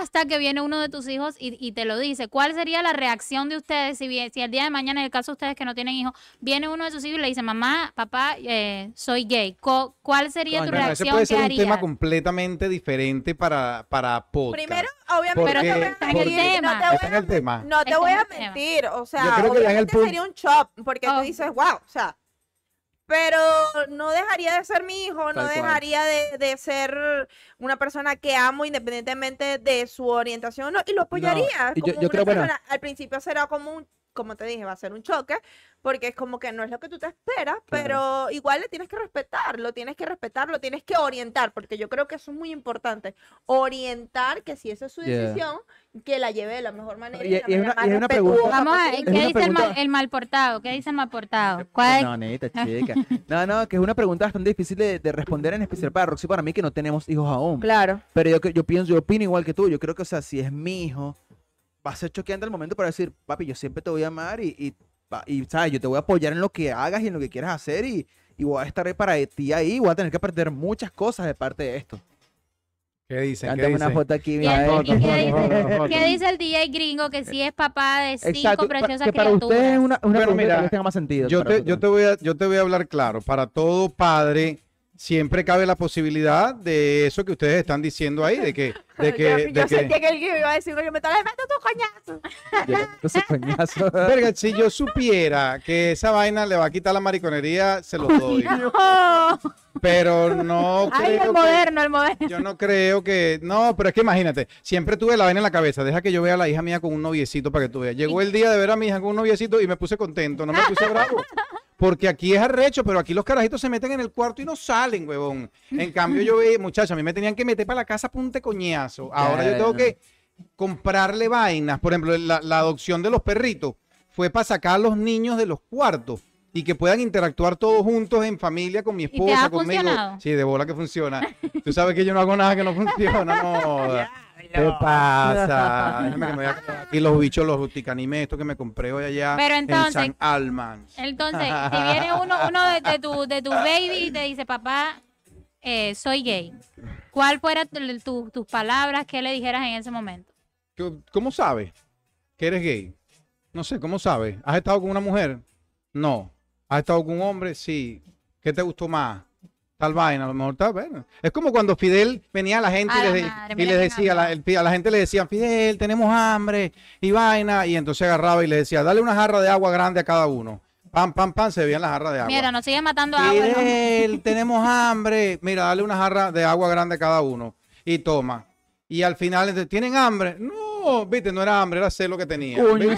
hasta que viene uno de tus hijos y, y te lo dice. ¿Cuál sería la reacción de ustedes si, bien, si el día de mañana, en el caso de ustedes que no tienen hijos, viene uno de sus hijos y le dice, mamá, papá, eh, soy gay? ¿Cuál sería tu Bueno, ese reacción? puede ser ¿Qué un tema completamente diferente para, para podcast. Primero, obviamente, Porque- no te voy a está en el mentir, tema. no te voy a el tema. No te Está voy en a el tema. mentir, o sea, Yo creo que ya en el obviamente sería un shock, porque Oh. tú dices, wow, o sea, pero no dejaría de ser mi hijo, no Tal dejaría de, de ser una persona que amo independientemente de su orientación, ¿no? y lo apoyaría. yo- como yo una creo, bueno- persona. Al principio será como un, como te dije, va a ser un choque, porque es como que no es lo que tú te esperas, pero igual le tienes que respetar, lo tienes que respetar, lo tienes que orientar, porque yo creo que eso es muy importante, orientar que si esa es su Yeah. decisión, que la lleve de la mejor manera. Y- y es manera una- más y es una pregunta- respetuosa Vamos a ver. ¿qué dice el mal, el mal portado? ¿Qué dice el mal portado? ¿Cuál- No, neta, chica. No, no, que es una pregunta bastante difícil de, de responder, en especial para Roxy, para mí, que no tenemos hijos aún. Claro. Pero yo, que- yo pienso, yo opino igual que tú. Yo creo que, o sea, si es mi hijo, va a ser choqueante el momento para decir, papi, yo siempre te voy a amar y, y, ¿sabes? Yo te voy a apoyar en lo que hagas y en lo que quieras hacer y, y voy a estar para ti ahí. Voy a tener que aprender muchas cosas de parte de esto. ¿Qué dicen? ¿Qué una foto aquí, ¿Y mira. el- eh. y qué dice- foto. ¿Qué dice el DJ gringo que sí es papá de cinco Exacto, preciosas que para criaturas? ustedes es una, una pregunta mira, que tenga más sentido. Yo te, yo, te voy a, yo te voy a hablar claro. Para todo padre, siempre cabe la posibilidad de eso que ustedes están diciendo ahí, de que... De (laughs) que, yo de yo que- sentía que él iba a decir, yo me le meto tu coñazo. Coñazo. (laughs) Verga, si yo supiera que esa vaina le va a quitar la mariconería, se lo doy. (laughs) No. Pero no Ay, creo el que- moderno, el moderno. Yo no creo que. No, pero es que imagínate, siempre tuve la vaina en la cabeza. Deja que yo vea a la hija mía con un noviecito para que tú veas. Llegó el día de ver a mi hija con un noviecito y me puse contento, no me puse bravo. Porque aquí es arrecho, pero aquí los carajitos se meten en el cuarto y no salen, huevón. En (laughs) cambio, yo veía, muchacha, a mí me tenían que meter para la casa punte coñazo. Ahora yo tengo que comprarle vainas. Por ejemplo, la, la adopción de los perritos fue para sacar a los niños de los cuartos y que puedan interactuar todos juntos en familia con mi te esposa, ha conmigo. funcionado? Sí, de bola que funciona. Tú sabes que yo no hago nada que no funciona, no. (laughs) ¿Qué pasa? (laughs) Déjame que me voy a comer aquí los bichos, los ticanime, estos que me compré hoy allá Pero en entonces- San Alman. Entonces, si (laughs) viene uno, uno de, de tu, de tu baby y te dice, papá, eh, soy gay, ¿cuál fuera tu- tu- tus palabras que le dijeras en ese momento? ¿Qué- ¿Cómo sabes que eres gay? No sé, ¿cómo sabes? ¿Has estado con una mujer? No. ¿Has estado con un hombre? Sí. ¿Qué te gustó más? Tal vaina, a lo mejor tal vaina. Es como cuando Fidel venía a la gente A y, la les, madre, y les decía, a la, el- a la gente le decían, Fidel, tenemos hambre y vaina. Y entonces agarraba y le decía, dale una jarra de agua grande a cada uno. Pam, pam, pam, se veían las jarras de agua. Mira, nos sigue matando agua. ¿no? Fidel, tenemos hambre. Mira, dale una jarra de agua grande a cada uno. Y toma. Y al final, ¿tienen hambre? No, viste, no era hambre, era celo que tenía. Coño.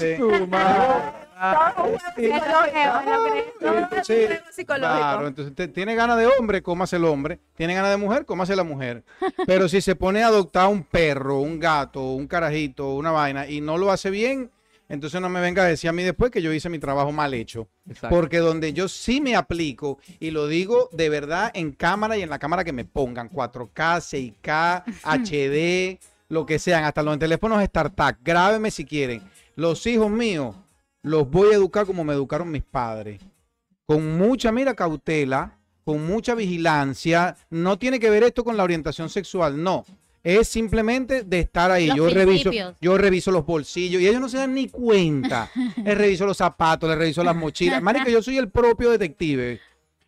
Claro, entonces tiene ganas de hombre, cómase el hombre. Tiene ganas de mujer, cómase la mujer. (laughs) Pero si se pone a adoptar un perro, un gato, un carajito, una vaina y no lo hace bien, entonces no me venga a decir a mí después que yo hice mi trabajo mal hecho. Exacto. Porque donde yo sí me aplico y lo digo de verdad en cámara y en la cámara que me pongan 4K, 6K, HD, lo que sean, hasta los teléfonos StarTAC, grábeme si quieren. Los hijos míos los voy a educar como me educaron mis padres. Con mucha, mira, cautela, con mucha vigilancia. No tiene que ver esto con la orientación sexual, no. Es simplemente de estar ahí. Los yo reviso, yo reviso los bolsillos y ellos no se dan ni cuenta. (laughs) les reviso los zapatos, les reviso las mochilas. (laughs) Marica, yo soy el propio detective.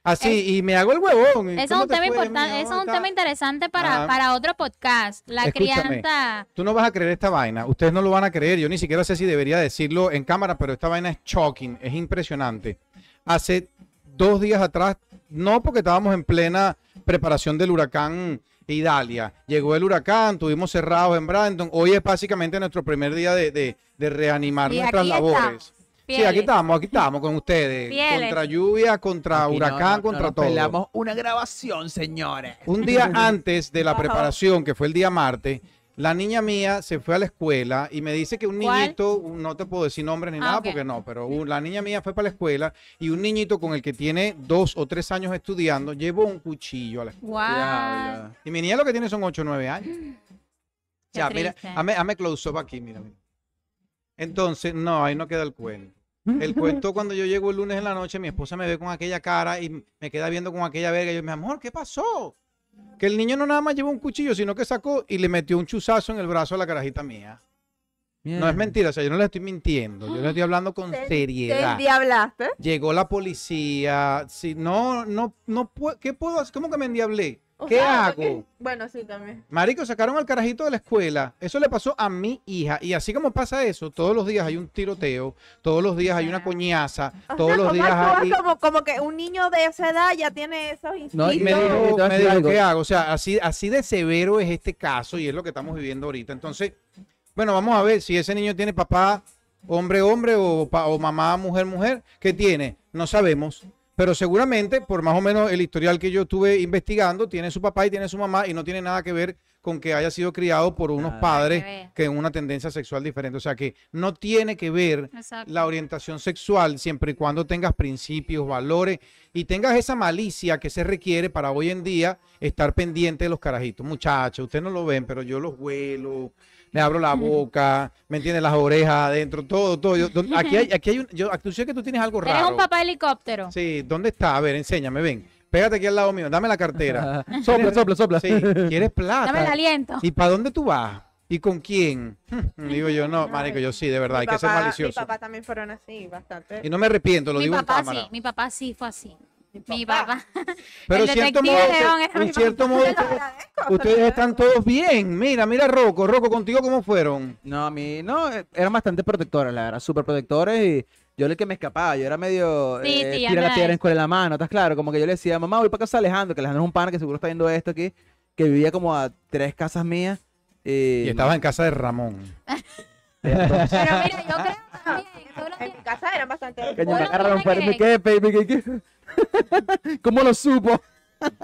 Así, y me hago el huevón. ¿y Eso es un te tema importante, eso es un tema interesante para, para otro podcast. La Escúchame. crianza. Tú no vas a creer esta vaina. Ustedes no lo van a creer. Yo ni siquiera sé si debería decirlo en cámara, pero esta vaina es shocking, es impresionante. Hace dos días atrás, no porque estábamos en plena preparación del huracán Idalia. Llegó el huracán, estuvimos cerrados en Brandon. Hoy es básicamente nuestro primer día de, de- de reanimar Y nuestras labores. Sí, aquí estamos, aquí estamos con ustedes. Fieles. Contra lluvia, contra Aquí no- huracán, no- no contra nos todo. pelamos una grabación, señores. Un día (laughs) antes de la Ajá. preparación, que fue el día martes, la niña mía se fue a la escuela y me dice que un ¿Cuál? niñito, no te puedo decir nombre ni Ah, nada porque no, pero un- la niña mía fue para la escuela y un niñito con el que tiene dos o tres años estudiando llevó un cuchillo a la escuela. Guau, Y mi niña lo que tiene son ocho o nueve años. qué Ya, mira, triste. hazme, hazme close up aquí, mira, mira. Entonces, no, ahí no queda el cuento. El cuento cuando yo llego el lunes en la noche, mi esposa me ve con aquella cara y me queda viendo con aquella verga. Y yo, mi amor, ¿qué pasó? Que el niño no nada más llevó un cuchillo, sino que sacó y le metió un chuzazo en el brazo a la carajita mía. No es mentira, o sea, yo no le estoy mintiendo, yo le estoy hablando con Te- seriedad. ¿Qué día hablaste? Llegó la policía, si no, no, no puedo, ¿qué puedo hacer? ¿Cómo que me endiablé? O ¿Qué sea, hago? que- Bueno, sí, también. Marico, sacaron al carajito de la escuela. Eso le pasó a mi hija. Y así como pasa eso, todos los días hay un tiroteo, todos los días hay una coñaza, O todos sea, los ¿cómo días hay... como, como que un niño de esa edad ya tiene esos instintos. No, y Me dijo, te voy a me dijo. ¿qué hago? O sea, así, así de severo es este caso y es lo que estamos viviendo ahorita. Entonces, bueno, vamos a ver si ese niño tiene papá, hombre, hombre o, pa- o mamá, mujer, mujer. ¿Qué tiene? No sabemos. Pero seguramente, por más o menos el historial que yo estuve investigando, tiene su papá y tiene su mamá y no tiene nada que ver con que haya sido criado por unos Nada. padres que una tendencia sexual diferente. O sea que no tiene que ver Exacto. la orientación sexual siempre y cuando tengas principios, valores y tengas esa malicia que se requiere para hoy en día estar pendiente de los carajitos. Muchachos, ustedes no lo ven, pero yo los huelo, le abro la boca, me entiendes, las orejas adentro, todo, todo. Yo- don- aquí hay, aquí hay un, yo, tú sé que tú tienes algo Eres raro. un papá helicóptero. Sí, ¿dónde está? A ver, enséñame, ven. Pégate aquí al lado mío, dame la cartera. (laughs) sopla, sopla, sopla. Sí, ¿quieres plata? Dame el aliento. ¿Y para dónde tú vas? ¿Y con quién? (laughs) Digo yo, no, marico, yo sí, de verdad, hay que ser papá- Mi malicioso. papá también fueron así, bastante. Y no me arrepiento, lo Mi digo en papá cámara. sí, mi papá sí fue así. Mi papá. papá. (laughs) Pero el en cierto modo, León era mi en cierto modo, ustedes, están todos bien. Mira, mira Rocco, Rocco, contigo cómo fueron. No, a mí, no, eh, eran bastante protectores, la verdad, súper protectores y yo le que me escapaba, yo era medio Sí, eh, sí, tira me la piedra en escuela en la mano, ¿estás claro? Como que yo le decía, mamá, voy para casa de Alejandro, que Alejandro es un pana que seguro está viendo esto aquí, que vivía como a tres casas mías. Y, Y estabas en casa de Ramón. (laughs) Pero mira, yo creo lo En tienes- mi casa eran bastante. Coño, me agarraron fuera, que- ¿qué, baby? ¿Qué, qué? ¿Cómo lo supo?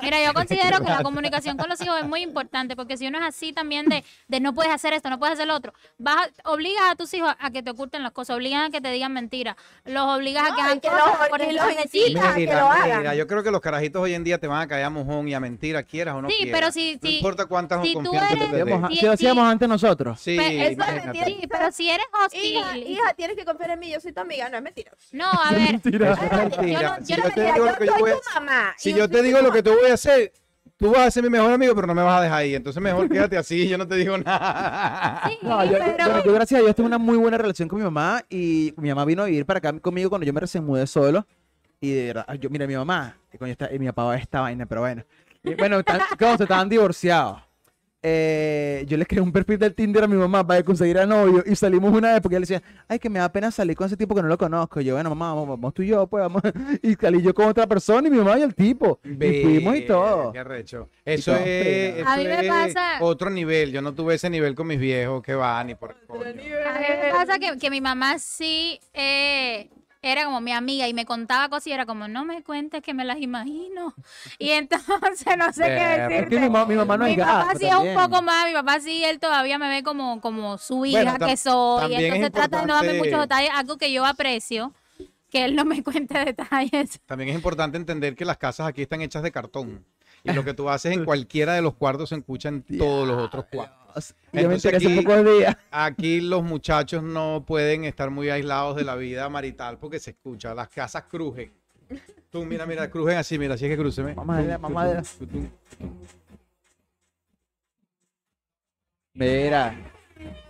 Mira, yo considero que la (laughs) comunicación con los hijos es muy importante, porque si uno es así también de, de no puedes hacer esto, no puedes hacer lo otro, vas a- obligas a tus hijos a que te oculten las cosas, obligas a que te digan mentiras, los obligas a que No, hagan y que cosas los- por ejemplo, los decir- incitas a que lo hagan. mira, yo creo que los carajitos hoy en día te van a caer a mojón y a mentira, quieras o no Sí, quieras. pero si- no si- importa cuántas si tú eres- tú Sí, sí, lo sí. hacíamos antes nosotros. Sí, Pe- eso es imagínate. mentira. Sí, pero si eres hostil, Hija, hija, tienes que confiar en mí, yo soy tu amiga, no es mentira. no, a ver, (laughs) Mentira. Yo mentira. no- Si yo yo no te Mira, digo yo lo que yo soy tu mamá. Si yo te digo lo que mamá. Tú voy a hacer, tú vas a ser mi mejor amigo, pero no me vas a dejar ahí. Entonces mejor (laughs) quédate así, yo no te digo nada. sí, No, yo, pero- bueno, yo, gracias a Dios tengo una muy buena relación con mi mamá y mi mamá vino a vivir para acá conmigo cuando yo me recién mudé solo y de verdad, yo, mira, mi mamá, y coño, está, y mi papá esta vaina, pero bueno. Y, bueno, están- (laughs) se estaban divorciados. Eh, yo le creé un perfil del Tinder a mi mamá para conseguir a novio y salimos una vez porque ella le decía, ay, que me da pena salir con ese tipo que no lo conozco. Y yo, bueno, mamá, vamos, vamos tú y yo, pues vamos. (laughs) Y salí yo con otra persona y mi mamá y el tipo. Y fuimos y todo. Qué arrecho. Eso todo. es, eso A mí me es pasa- otro nivel. Yo no tuve ese nivel con mis viejos que van y por coño. A mí me pasa que, que mi mamá sí eh, era como mi amiga y me contaba cosas y era como, no me cuentes que me las imagino. Y (laughs) entonces no sé qué Verga. decirte. Mi, ma- mi mamá no mi papá gato sí es un poco más, mi papá sí, él todavía me ve como, como su hija Bueno, que soy. es Entonces trata de no darme muchos detalles, algo que yo aprecio, que él no me (laughs) cuente detalles. También es importante entender que las casas aquí están hechas de cartón. Y lo que tú (laughs) haces en cualquiera de los cuartos se escucha en todos los otros cuartos. Y yo me Entonces enteré hace aquí- pocos días. Aquí los muchachos no pueden estar muy aislados de la vida marital porque se escucha. Las casas crujen. Tú, mira, mira, crujen así, mira, así es que crúceme. Mamadera, mamadera. Mira.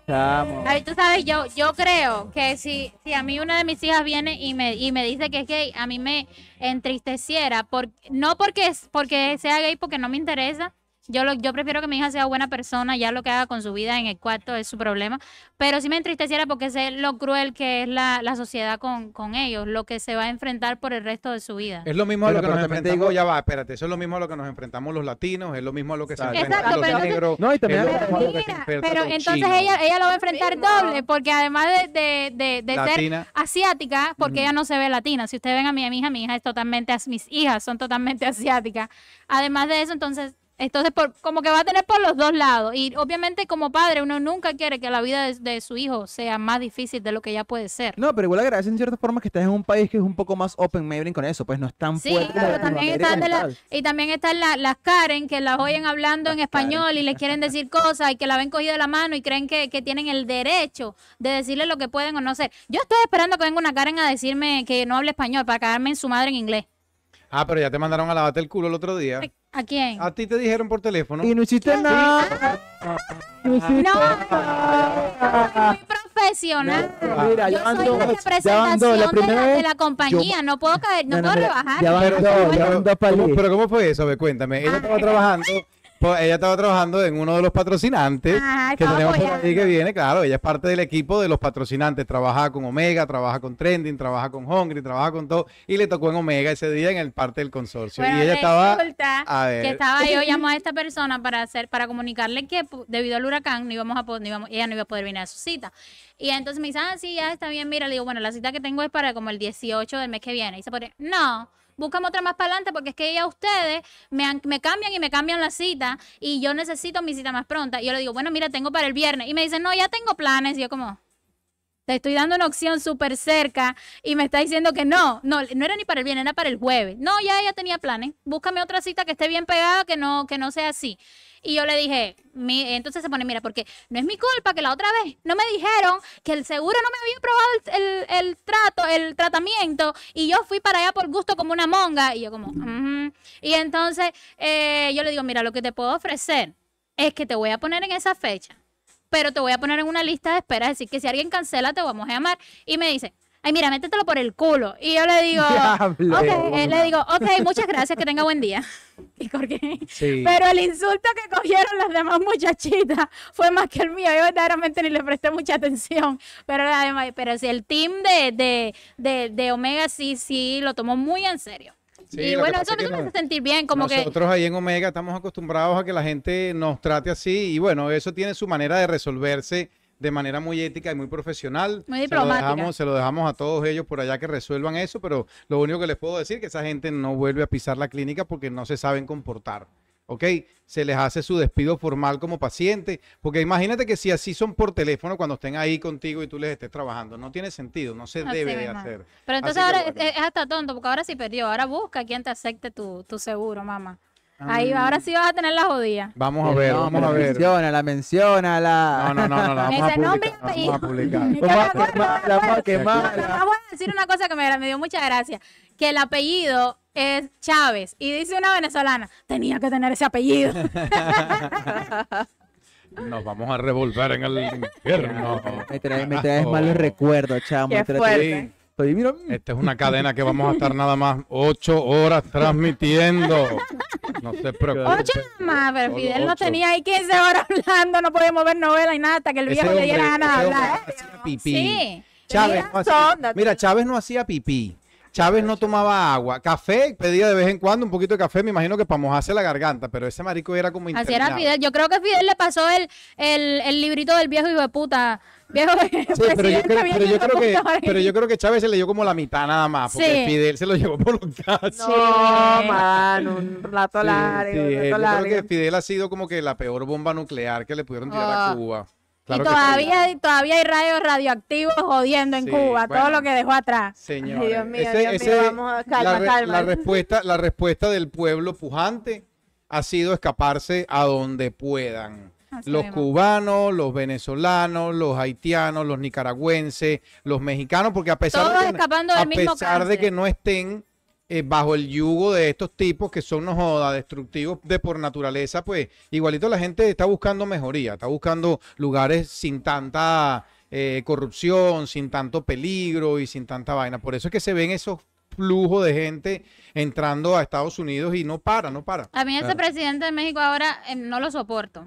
Chamo. Ay, tú sabes, yo, yo creo que si, si a mí una de mis hijas viene y me, y me dice que es gay, a mí me entristeciera, por, no porque, es- porque sea gay, porque no me interesa. Yo, lo, yo prefiero que mi hija sea buena persona, ya lo que haga con su vida en el cuarto es su problema, pero sí me entristeciera porque sé lo cruel que es la, la sociedad con, con ellos, lo que se va a enfrentar por el resto de su vida. Es lo mismo a lo que nos pero enfrentamos, digo- ya va, espérate, eso es lo mismo a lo que nos enfrentamos los latinos, es lo mismo a lo que se enfrentan los pero entonces- negros. No, y también lo que se pero los entonces ella, ella lo va a enfrentar doble, porque además de, de, de, de ser asiática, porque ella no se ve latina. Si ustedes ven a mi, a mi hija, mi hija es totalmente, mis hijas son totalmente asiáticas. Además de eso, entonces, entonces por, como que va a tener por los dos lados. Y obviamente como padre, uno nunca quiere que la vida de, de su hijo sea más difícil de lo que ya puede ser. No, pero igual agradece en cierta forma que estés en un país que es un poco más open minded con eso, pues no es tan Sí, fuerte. pero también Latinoamérica están, la- y también están la- las Karen que las oyen hablando en español y les quieren decir cosas y que la ven cogida de la mano y creen que, que tienen el derecho de decirle lo que pueden o no ser. Yo estoy esperando que venga una Karen a decirme que no hable español para cagarme en su madre en inglés. Ah, pero ya te mandaron a lavarte el culo el otro día. ¿A quién? A ti te dijeron por teléfono. Y no hiciste nada. No hiciste No, nada. soy profesional. No, mira, yo ya soy la representación de, la, de la compañía. no puedo caer, no, puedo mira, rebajar. ya van Pero- dos, ya van dos para ¿Cómo- allí. pero ¿cómo fue eso? Ve, cuéntame. Ella estaba trabajando, pues, ella estaba trabajando en uno de los patrocinantes Ajá, que tenemos por ahí que viene, claro, ella es parte del equipo de los patrocinantes, trabaja con Omega, trabaja con Trending, trabaja con Hungry, trabaja con todo, y le tocó en Omega ese día en el parte del consorcio. Bueno, y ella estaba, a ver. que estaba yo llamó a (laughs) esta persona para hacer para comunicarle que debido al huracán no íbamos a poder, no íbamos- ella no iba a poder venir a su cita. Y entonces me dice, ah, sí, ya está bien, mira, le digo, bueno, la cita que tengo es para como el 18 del mes que viene. Y se pone, no, búscame otra más para adelante porque es que ya ustedes me, me cambian y me cambian la cita y yo necesito mi cita más pronta. Y yo le digo, bueno, mira, tengo para el viernes. Y me dice, no, ya tengo planes. Y yo como... Te estoy dando una opción súper cerca y me está diciendo que no, no, no era ni para el viernes, era para el jueves. No, ya ella tenía planes. Búscame otra cita que esté bien pegada, que no, que no sea así. Y yo le dije, mi- entonces se pone, mira, porque no es mi culpa que la otra vez no me dijeron que el seguro no me había probado el, el- trato, el tratamiento, y yo fui para allá por gusto como una monga. Y yo como, y entonces eh, yo le digo, mira, lo que te puedo ofrecer es que te voy a poner en esa fecha pero te voy a poner en una lista de espera, es decir, que si alguien cancela te vamos a llamar. Y me dice, ay, mira, métetelo por el culo. Y yo le digo, Diablo. eh, le digo, ok, muchas gracias, que tenga buen día. (laughs) Y colgué. Sí. Pero el insulto que cogieron las demás muchachitas fue más que el mío. Yo verdaderamente ni le presté mucha atención. Pero, además, pero si el team de, de, de, de Omega sí, sí lo tomó muy en serio. Sí, y bueno, eso, es que eso me no- hace sentir bien, como que... Nosotros ahí en Omega estamos acostumbrados a que la gente nos trate así y bueno, eso tiene su manera de resolverse de manera muy ética y muy profesional. Muy se lo, diplomática. dejamos, se lo dejamos a todos ellos por allá que resuelvan eso, pero lo único que les puedo decir es que esa gente no vuelve a pisar la clínica porque no se saben comportar. ¿Ok? Se les hace su despido formal como paciente, porque imagínate que si así son por teléfono cuando estén ahí contigo y tú les estés trabajando, no tiene sentido, no se debe de hacer. Pero entonces Así que ahora bueno. es hasta tonto, porque ahora sí perdió. Ahora busca quien te acepte tu, tu seguro, mamá. Ahí, Mm. ahora sí vas a tener la jodida. Vamos a ver, nombre, vamos a ver. Menciónala, menciónala. No, no, no, no, la vamos a Ese nombre publicar. y Vamos a publicar. apellido. (laughs) Vamos a No, decir una cosa que me, me dio mucha gracia, que el apellido es Chávez y dice una venezolana, tenía que tener ese apellido. (laughs) Nos vamos a revolver en el infierno. Me traes, me traes malos recuerdos, chamo. Qué fuerte. Estoy, mira, mm, Esta es una cadena que vamos a estar nada más ocho horas transmitiendo. No se preocupe. Ocho más, pero Solo Fidel no tenía ahí 15 horas hablando, no podíamos ver novela y nada hasta que el viejo le diera ganas de hablar. pipí. Sí. Chávez no hacía- mira, Chávez no hacía pipí. Chávez no tomaba agua. Café, pedía de vez en cuando un poquito de café, me imagino que para mojarse la garganta, pero ese marico era como Así era. Fidel. Yo creo que Fidel le pasó el, el, el librito del viejo hijo de puta. Viejo (laughs) Sí, pero yo, creo, pero, yo creo que, pero yo creo que Chávez se le dio como la mitad nada más, porque Sí. Fidel se lo llevó por los casos. No, mano, un rato Sí, largo, sí, un eh, yo creo que Fidel ha sido como que la peor bomba nuclear que le pudieron tirar Ah. a Cuba. Y sí. todavía, todavía hay rayos radioactivos jodiendo en Sí, Cuba, todo lo que dejó atrás. Señores, Ay, Dios mío, ese- Dios ese- mío, vamos a- calma, la, re- calma. la respuesta, la respuesta del pueblo pujante ha sido escaparse a donde puedan. Así Los mismo. cubanos, los venezolanos, los haitianos, los nicaragüenses, los mexicanos, porque a pesar Todos de que, escapando del a mismo pesar de que no estén eh, bajo el yugo de estos tipos que son no joda, destructivos de por naturaleza, pues igualito la gente está buscando mejoría, está buscando lugares sin tanta eh, corrupción, sin tanto peligro y sin tanta vaina. Por eso es que se ven esos flujos de gente entrando a Estados Unidos y no para, no para. A mí ese Claro. presidente de México ahora eh, no lo soporto.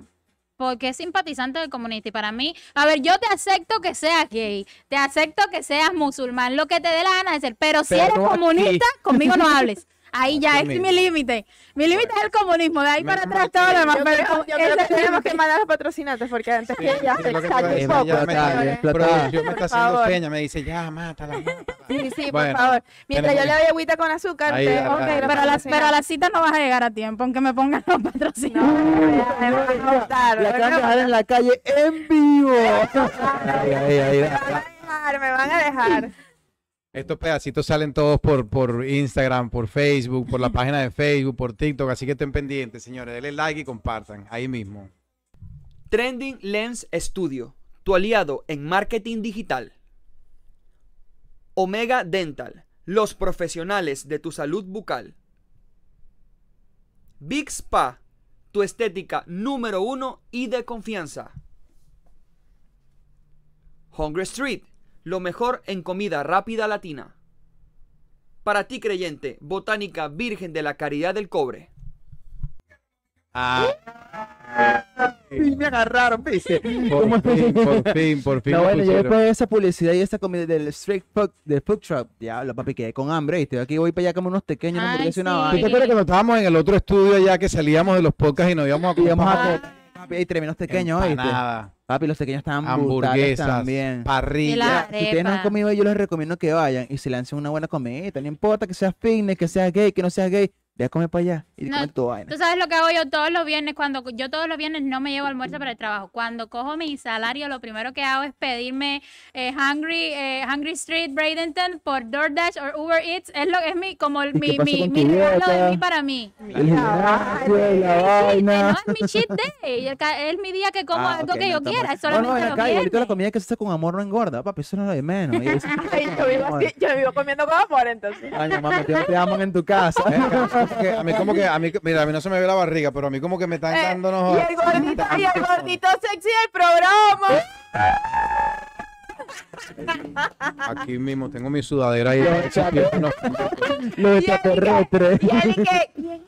Porque es simpatizante del comunista. Y para mí, a ver, yo te acepto que seas gay, te acepto que seas musulmán, lo que te dé la gana de ser. Pero si eres no aquí. comunista, conmigo no hables. Ahí ya es mi límite. Mi límite es el comunismo. De ahí para atrás todo lo demás. Yo Pero yo creo que tenemos que mandar a los patrocinantes porque antes que Es se lo que te saque iba a un poco. ya me- está haciendo señas, me dice, ya, mátala. Sí, sí, por favor. Mientras yo le doy agüita con azúcar, Pero a, las, pero a patrocinantes. las citas no vas a llegar a tiempo, aunque me pongan los votar, La dejar en la calle en vivo. Me van a dejar. Estos pedacitos salen todos por, por Instagram, por Facebook, por la (laughs) página de Facebook, por TikTok, así que estén pendientes, señores. Denle like y compartan ahí mismo. Trending Lens Studio, tu aliado en marketing digital. Omega Dental, los profesionales de tu salud bucal. Big Spa, tu estética número uno y de confianza. Hungry Street, lo mejor en comida rápida latina. Para ti creyente, Botánica Virgen de la Caridad del Cobre. Ah, Sí, me agarraron, ¿viste? por fin, por fin, por fin. No, bueno, yo después de esa publicidad y esa comida del street food, del food truck, diablo, papi, quedé con hambre, ¿viste? Aquí voy para allá como unos pequeños, Ay, hamburguesa y una sí. ¿Tú te acuerdas cuando estábamos en el otro estudio allá que salíamos de los podcasts y nos íbamos a Y íbamos a comer, papi, y tremendos pequeños, ¿oíste? Papi, los pequeños estaban hamburguesas, también. Y la- parrilla. Si ustedes no han comido, yo les recomiendo que vayan y se lancen una buena comida. No importa que seas fitness, que seas gay, que no seas gay. Ve a comer para allá y No, comer tu vaina. Tú sabes lo que hago yo todos los viernes cuando yo todos los viernes no me llevo almuerzo para el trabajo. Cuando cojo mi salario, lo primero que hago es pedirme eh, Hungry eh, Hungry Street Bradenton por DoorDash o Uber Eats. Es lo es mi como el- ¿Y qué mi mi, mi regalo de mí para mí. El gimnasio, la Sí, no es mi cheat day. Es mi día que como Ah, algo ok, que no, yo quiera. Es No, no, solamente ven los acá, igualito la viernes. comida que se hace con amor no engorda, papi, eso no es lo de menos. Y (laughs) eso- Ay, yo, vivo así- yo vivo comiendo con amor, entonces. Ay, mamá, te, te aman en tu casa. A mí como que, a mí, mira, a mí no se me ve la barriga, pero a mí como que me están Eh, dando no y el gordito, y el gordito sexy del programa. Aquí mismo tengo mi sudadera ahí. No- Los extraterrestres. Y él que, ¿quién es?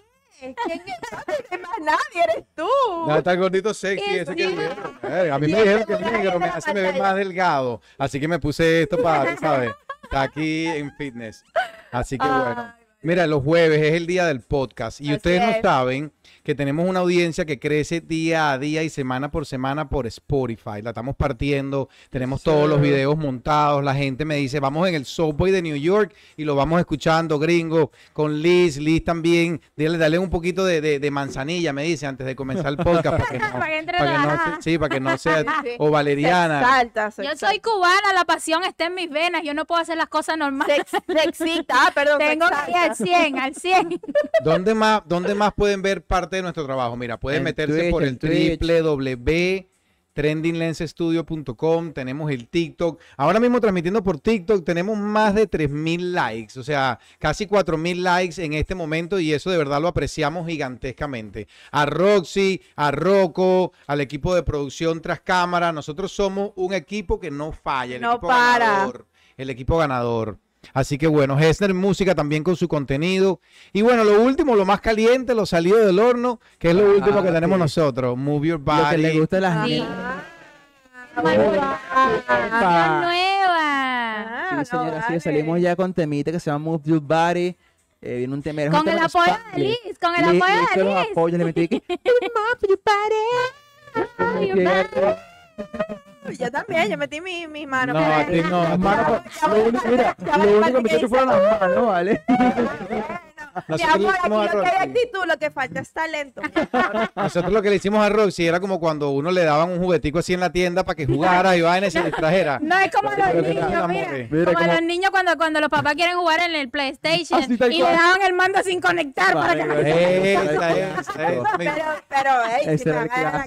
¿Quién es? Más nadie, eres tú. No, está el gordito sexy, Es ese que es sí. negro. A mí me dijeron que el negro me hace me ver más delgado. Así que me puse esto para, tú ¿sabes? Está aquí en fitness. Así que bueno. Mira, los jueves es el día del podcast. Y Así ustedes no saben que tenemos una audiencia que crece día a día y semana por semana por Spotify. La estamos partiendo, tenemos todos los videos montados. La gente me dice, vamos en el subway de New York y lo vamos escuchando, gringo, con Liz. Liz también, dale, dale un poquito de, de- de manzanilla, me dice, antes de comenzar el podcast. Para que no, (laughs) Para que entre para que no relajada. se- sí, para que no sea, (laughs) Sí. o valeriana. Se exalta, se Yo soy cubana, la pasión está en mis venas. Yo no puedo hacer las cosas normales. Se, ex- se excita. Ah, perdón. Tengo que ir al 100, al 100. ¿Dónde más, ¿Dónde más pueden ver parte de nuestro trabajo? Mira, pueden En meterse Twitch, por el www.trendinglensestudio.com, tenemos el TikTok. Ahora mismo transmitiendo por TikTok tenemos más de 3.000 likes, o sea, casi 4.000 likes en este momento y eso de verdad lo apreciamos gigantescamente. A Roxy, a Rocco, al equipo de producción tras cámara, nosotros somos un equipo que no falla, el No equipo para. ganador, el equipo ganador. Así que bueno, Hessner Música también con su contenido. Y bueno, lo último, lo más caliente, lo salido del horno, que es lo último que Ah, tenemos sí. nosotros. Move Your Lo que le Body. gusta a las Sí. Canción nueva. Ah, Sí, no señora, sí, salimos ya con temita que se llama Move Your Body. Eh, viene un tema. un Con tema el apoyo de. Liz, con el Le- apoyo le de los Liz. apoyos, le metí que- (laughs) Move your body. (laughs) Yo también, yo metí mi- mis manos. No, a ti no, a ti Mano, no. Ya lo único, mira, lo que dice- fueron las manos, ¿vale? (laughs) Mi amor, aquí lo que hay actitud, lo que falta es talento. Nosotros lo que le hicimos a Roxy era como cuando uno le daban un juguetico así en la tienda para que jugara y vaina y se distrajera. (laughs) No es como los niños, mira. como los niños cuando, cuando los papás quieren jugar en el PlayStation y le daban el mando sin conectar para que es. Pero, pero, hey, si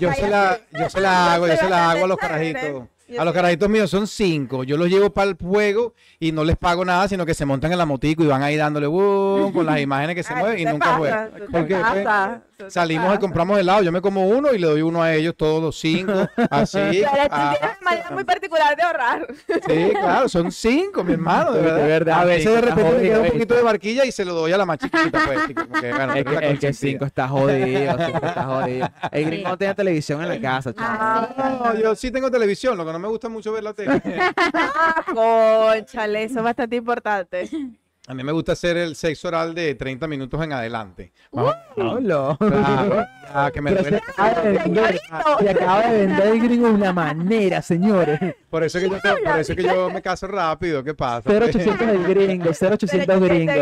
Yo se la, yo se la hago, yo se la hago a los carajitos. Yo A los carajitos míos son cinco. Yo los llevo para el juego y no les pago nada, sino que se montan en la motico y van ahí dándole "Wum", con las (laughs) imágenes que se Ay, mueven y ¿qué nunca pasa? juegan. ¿Qué Porque después pasa? ¿Qué salimos y compramos helado. Yo me como uno y le doy uno a ellos, todos los cinco. Así. (laughs) Pero tú Ah, tienes una manera muy particular de ahorrar. Sí, claro, son cinco, mi hermano, de De verdad. verdad, a veces cinco de repente me queda un poquito de barquilla y se lo doy a la más chiquita, pues. como que, bueno, Es que, es que consentida. 5 está jodido, cinco está jodido. El gringo no tenía televisión en la casa, chaval. No, yo sí tengo televisión, lo que no me gusta mucho ver la tele. (laughs) Ah, conchale, eso es bastante importante. (laughs) A mí me gusta hacer el sexo oral de 30 minutos en adelante. Más o- Hola. Claro, ya que me duele. se acaba de vender, se acaba de vender el gringo de una manera, señores. Por eso, que yo, por eso que yo me caso rápido, ¿qué pasa? 0800 del gringo, 0800 Pero gringo.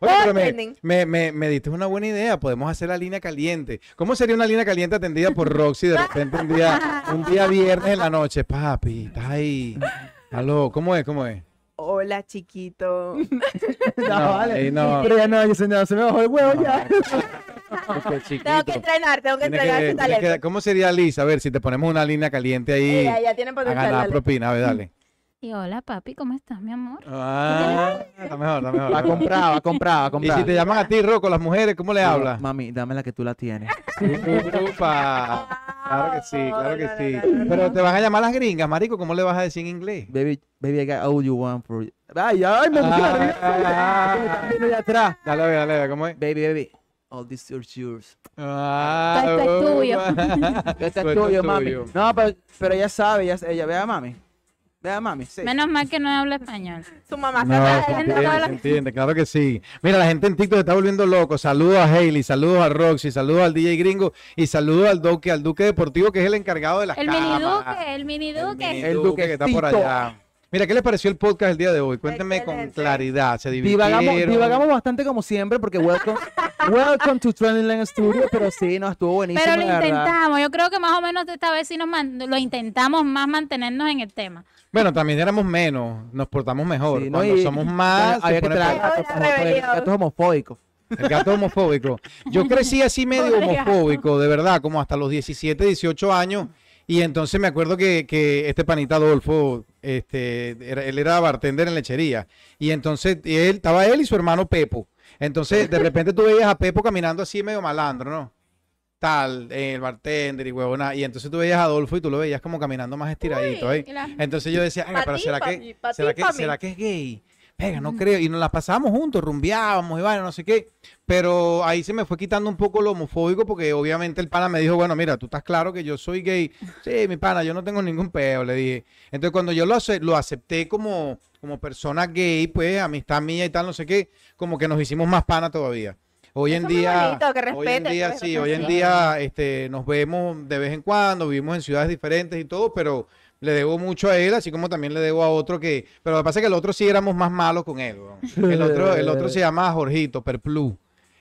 Oye, pero me, trending. me, me, me diste una buena idea. Podemos hacer la línea caliente. ¿Cómo sería una línea caliente atendida por Roxy de repente un día, un día viernes en la noche? Papi, está ahí. Aló, ¿cómo es? ¿Cómo es? Hola, chiquito. (laughs) No, No, vale. eh, no. Pero ya no, ya se, no, se me bajó el huevo ya. (laughs) Tengo que entrenar, tengo que entrenar que- ese tiene que- talento. ¿Cómo sería Liz? A ver, si te ponemos una línea caliente ahí Ella, ella tiene a potencial. ganar dale. propina. A ver, dale. Y hola, papi, ¿cómo estás, mi amor? Ah, (laughs) está mejor, está mejor. Va a comprar, va a comprar, va a Y si te llaman a ti, Rocco, las mujeres, ¿cómo le hablas? Mami, dame la que tú la tienes. Upa. Claro que sí, claro que sí. Pero te van a llamar las gringas, marico, ¿cómo le vas a decir en inglés? Baby, baby, I got all you want for Ay, ay, me Ah, ah, allá atrás. Dale, dale, ver, ¿cómo es? Baby, baby, all this is yours. Ah, Esto es tuyo. (laughs) Este es Esto es tuyo, mami. No, pero, pero ella sabe, ella, ella ve a mami. Mami, sí. Menos mal que no habla español. Su mamá No, se entiende, entiende, claro que sí. Mira, la gente en TikTok se está volviendo loco. Saludos a Hailey, saludos a Roxy, saludos al DJ Gringo y saludos al Duque, al Duque Deportivo, que es el encargado de las El mini cámaras. duque, el mini El duque. mini El Duque que está por allá. Mira, ¿qué les pareció el podcast el día de hoy? Cuéntenme con claridad. Se Divagamos, divirtieron. divagamos bastante como siempre porque welcome, (laughs) welcome to Trending Land Studio, pero sí, no, estuvo buenísimo, Pero lo intentamos. Yo creo que más o menos esta vez sí nos man- lo intentamos más mantenernos en el tema. Bueno, también éramos menos, nos portamos mejor. Sí, ¿no? Cuando Y- somos más, había que traer gatos, homofóbicos. El gato homofóbico. Yo crecí así (laughs) medio homofóbico, de verdad, como hasta los 17, 18 años. Y entonces me acuerdo que, que este panita Adolfo, este, era- él era bartender en lechería. Y entonces él, estaba él y su hermano Pepo. Entonces de repente tú veías a Pepo caminando así medio malandro, ¿no? Tal, eh, el bartender y huevona. Y entonces tú veías a Adolfo y tú lo veías como caminando más estiradito. ¿eh? la- Entonces yo decía, "Venga, Pa' pero ¿será que, ¿será, que, pa' mí". ¿será que es gay? Venga, no creo. Y nos la pasábamos juntos, rumbeábamos y vaina, no sé qué. Pero ahí se me fue quitando un poco lo homofóbico porque obviamente el pana me dijo, bueno, mira, tú estás claro que yo soy gay. Sí, mi pana, yo no tengo ningún peo, le dije. Entonces cuando yo lo, ace- lo acepté como, como persona gay, pues amistad mía y tal, no sé qué, como que nos hicimos más pana todavía. Hoy en día, bonito, que hoy en día sí, hoy en día este, nos vemos de vez en cuando, vivimos en ciudades diferentes y todo, pero le debo mucho a él, así como también le debo a otro que, pero lo que pasa es que el otro sí éramos más malos con él. (laughs) El otro, el otro se llama Jorgito, Perplu.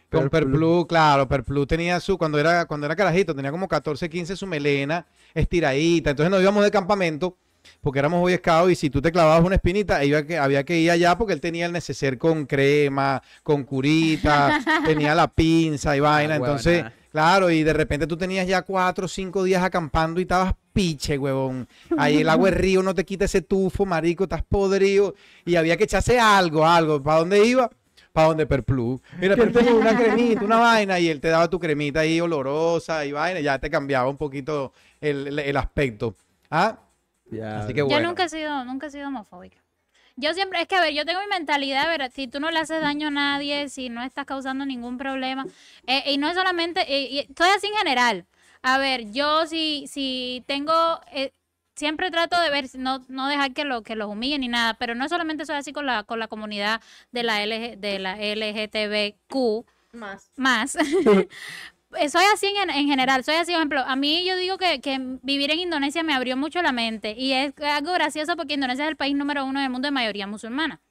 Con. Perplu, claro, Perplu tenía su, cuando era, cuando era carajito, tenía como 14, 15 su melena estiradita. Entonces nos íbamos de campamento porque éramos boy scouts y si tú te clavabas una espinita, había que, había que ir allá porque él tenía el neceser con crema, con curita, (laughs) tenía la pinza y vaina. Ah, Entonces, huevona. claro, y de repente tú tenías ya cuatro o cinco días acampando y estabas piche, huevón. Ahí el agua del río no te quita ese tufo, marico, estás podrido. Y había que echarse algo, algo. ¿Para dónde iba? Para donde Perplu. Mira, Perplu, una cremita, una vaina, y él te daba tu cremita ahí olorosa y vaina, y ya te cambiaba un poquito el, el- el aspecto. ¿Ah? Ya. Así que Yo nunca he sido, nunca he sido homofóbica. Yo siempre, es que a ver, yo tengo mi mentalidad, a ver, si tú no le haces daño a nadie, si no estás causando ningún problema, eh, y no es solamente, eh, y estoy así en general. A ver, yo si, si tengo, eh, siempre trato de ver, no, no dejar que, lo, que los humillen ni nada, pero no solamente soy así con la, con la comunidad de la, LG, de la LGTBQ, Más. más. (laughs) (laughs) Soy así en, en general, soy así, por ejemplo, a mí yo digo que, que vivir en Indonesia me abrió mucho la mente y es algo gracioso porque Indonesia es el país número uno del mundo de mayoría musulmana.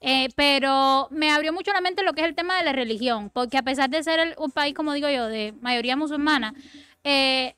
Eh, pero me abrió mucho la mente lo que es el tema de la religión, porque a pesar de ser el- un país, como digo yo, de mayoría musulmana, eh,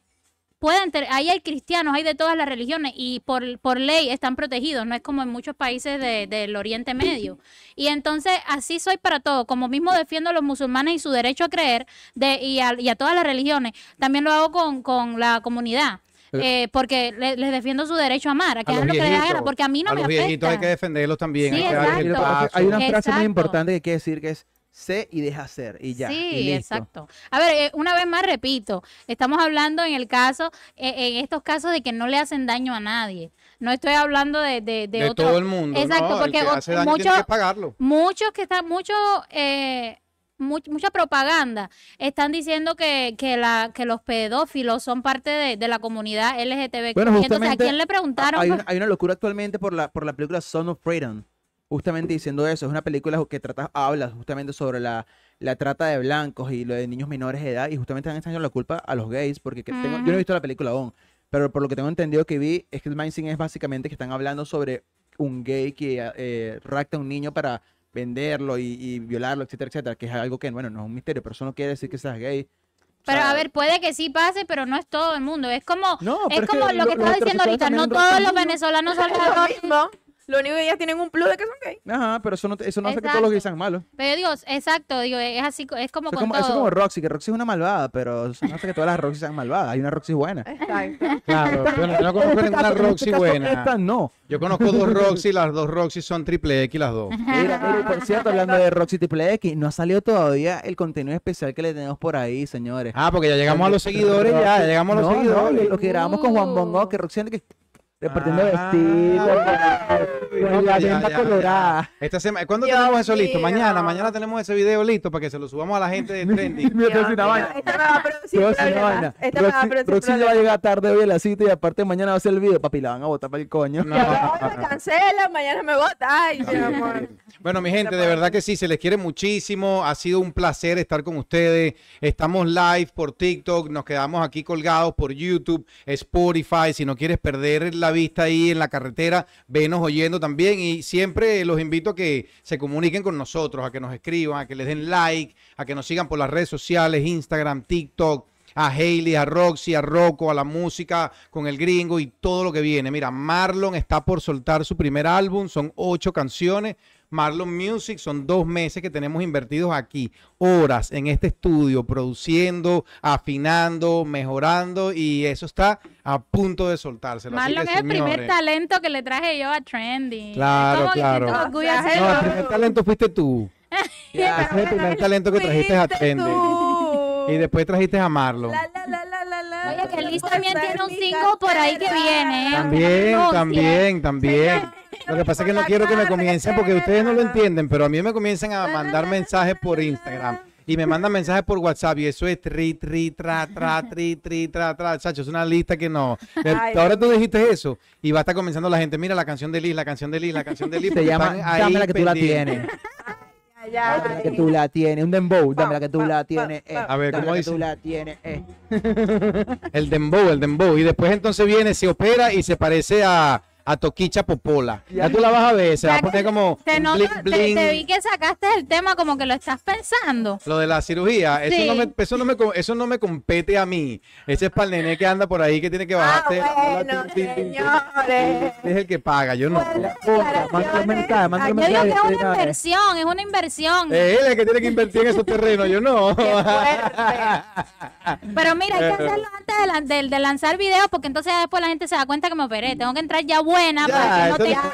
pueden ter- ahí hay cristianos, hay de todas las religiones y por, por ley están protegidos, no es como en muchos países de- del Oriente Medio. Y entonces así soy para todo, como mismo defiendo a los musulmanes y su derecho a creer de, y, a, y a todas las religiones, también lo hago con, con la comunidad. eh, porque le- les defiendo su derecho a amar, a que hagan lo que les viejitos, porque a mí no a me los viejitos hay afecta. que defenderlos también. Sí, hay que. Hay una frase Exacto. muy importante que quiere decir que es sé y deja ser y ya. Sí, y listo. exacto. A ver, eh, una vez más repito, estamos hablando en el caso, eh, en estos casos de que no le hacen daño a nadie. No estoy hablando de, de, de, De otro- todo el mundo. Exacto, porque que o- hace daño tiene mucho- que pagarlo. muchos que están, mucho, eh, much- mucha propaganda están diciendo que, que, la, que los pedófilos son parte de, de la comunidad LGTB. Bueno, entonces, ¿a quién le preguntaron? Hay una, hay una locura actualmente por la, por la película Son of Freedom. Justamente diciendo eso. Es una película que trata, habla justamente sobre la, la trata de blancos y lo de niños menores de edad. Y justamente están echando la culpa a los gays. Porque que tengo- yo no he visto la película aún. Pero por lo que tengo entendido que vi, es que el mindset es básicamente que están hablando sobre un gay que eh, rapta a un niño para venderlo y, y violarlo, etcétera, etcétera. Que es algo que, bueno, no es un misterio, pero eso no quiere decir que seas gay. O Pero sea, a ver, puede que sí pase, pero no es todo el mundo. Es como, No, es como que lo que estaba diciendo ahorita. No todos los venezolanos son mismo. Lo único que ellas tienen un plus de que son gay. Ajá, pero eso no, eso no hace que todos los gays sean malos. Pero yo digo, exacto, digo, es así, es como Eso es con como, eso es todo. como Roxy, que Roxy es una malvada, pero eso no hace que todas las Roxy sean malvadas. Hay una Roxy buena. Exacto. Claro, bueno, yo no conozco En este ninguna Roxy este buena. Esta no. Yo conozco dos Roxy, las dos Roxy son triple X las dos. Mira, mira, y por cierto, hablando de Roxy Triple X, no ha salido todavía el contenido especial que le tenemos por ahí, señores. Ah, porque ya llegamos a los seguidores, ya, ya llegamos a los No, no, seguidores. lo que grabamos con Juan Bongo, que Roxy anda que repartiendo Ah, vestidos, con la ya, venda ya, colorada. Esta semana, ¿cuándo Dios tenemos eso listo? mío. Mañana, mañana tenemos ese video listo para que se lo subamos a la gente de. (laughs) Mira, vaina. Esta me va a producir problemas. Esta me va a producir va a llegar tarde hoy a la cita y aparte mañana va a hacer el video. Papi, la van a botar para el coño. No. Me cancela, mañana me vota. Ay, mi amor. Bueno, mi gente, de verdad que sí, se les quiere muchísimo. Ha sido un placer estar con ustedes. Estamos live por TikTok, nos quedamos aquí colgados por YouTube, Spotify. Si no quieres perder la vista ahí en la carretera, venos oyendo también. Y siempre los invito a que se comuniquen con nosotros, a que nos escriban, a que les den like, a que nos sigan por las redes sociales, Instagram, TikTok. A Hailey, a Roxy, a Rocco, a la música con el gringo y todo lo que viene. Mira, Marlon está por soltar su primer álbum, son ocho canciones. Marlon Music son dos meses que tenemos invertidos aquí, horas en este estudio, produciendo, afinando, mejorando y eso está a punto de soltárselo. Así Marlon que, es el primer talento que le traje yo a Trendy. Claro, Como claro. así. No, el primer talento fuiste tú. (laughs) Ese es el primer talento que trajiste a tú. Y después trajiste a Marlon. La, la, la, la, la, la. Oye, que Liz también tiene un single por ahí que viene, ¿eh? También, también, también. Lo que pasa es que no quiero que me comiencen porque ustedes no lo entienden, pero a mí me comienzan a mandar mensajes por Instagram y me mandan mensajes por WhatsApp y eso es tri, tri, tra, tra, tri, tri, tra, tra. Chacho, es una lista que no. Ay, Ahora tú dijiste eso y va a estar comenzando la gente, mira la canción de Liz, la canción de Liz, la canción de Liz. Se porque llama están ahí Dame la que tú la tienes. Ay, ay, ay. Dame la que tú la tienes, un dembow, dame la que tú la tienes. eh. A ver, Dame ¿cómo la que dice? tú la tienes, eh. El dembow, el dembow. Y después entonces viene, se opera y se parece a, a Toquicha Popola. Ya tú la vas a ver, se va a poner como Te, un noto- bling, te- bling. te vi que sacaste el tema como que lo estás pensando. Lo de la cirugía, eso, Sí. no me, eso, no me, eso no me compete a mí. Ese es para el nene que anda por ahí que tiene que Ah, bajarse. bueno, señores. Es el que paga, yo no. Bueno, mensaje, Yo digo que es una eh. inversión, es una inversión. Es él el que tiene que invertir en esos terrenos, yo no. Qué. Pero mira, hay que (laughs) hacerlo antes de, lan- de- de lanzar videos porque entonces ya después la gente se da cuenta que me operé. Tengo que entrar ya buena Ya, para que no te...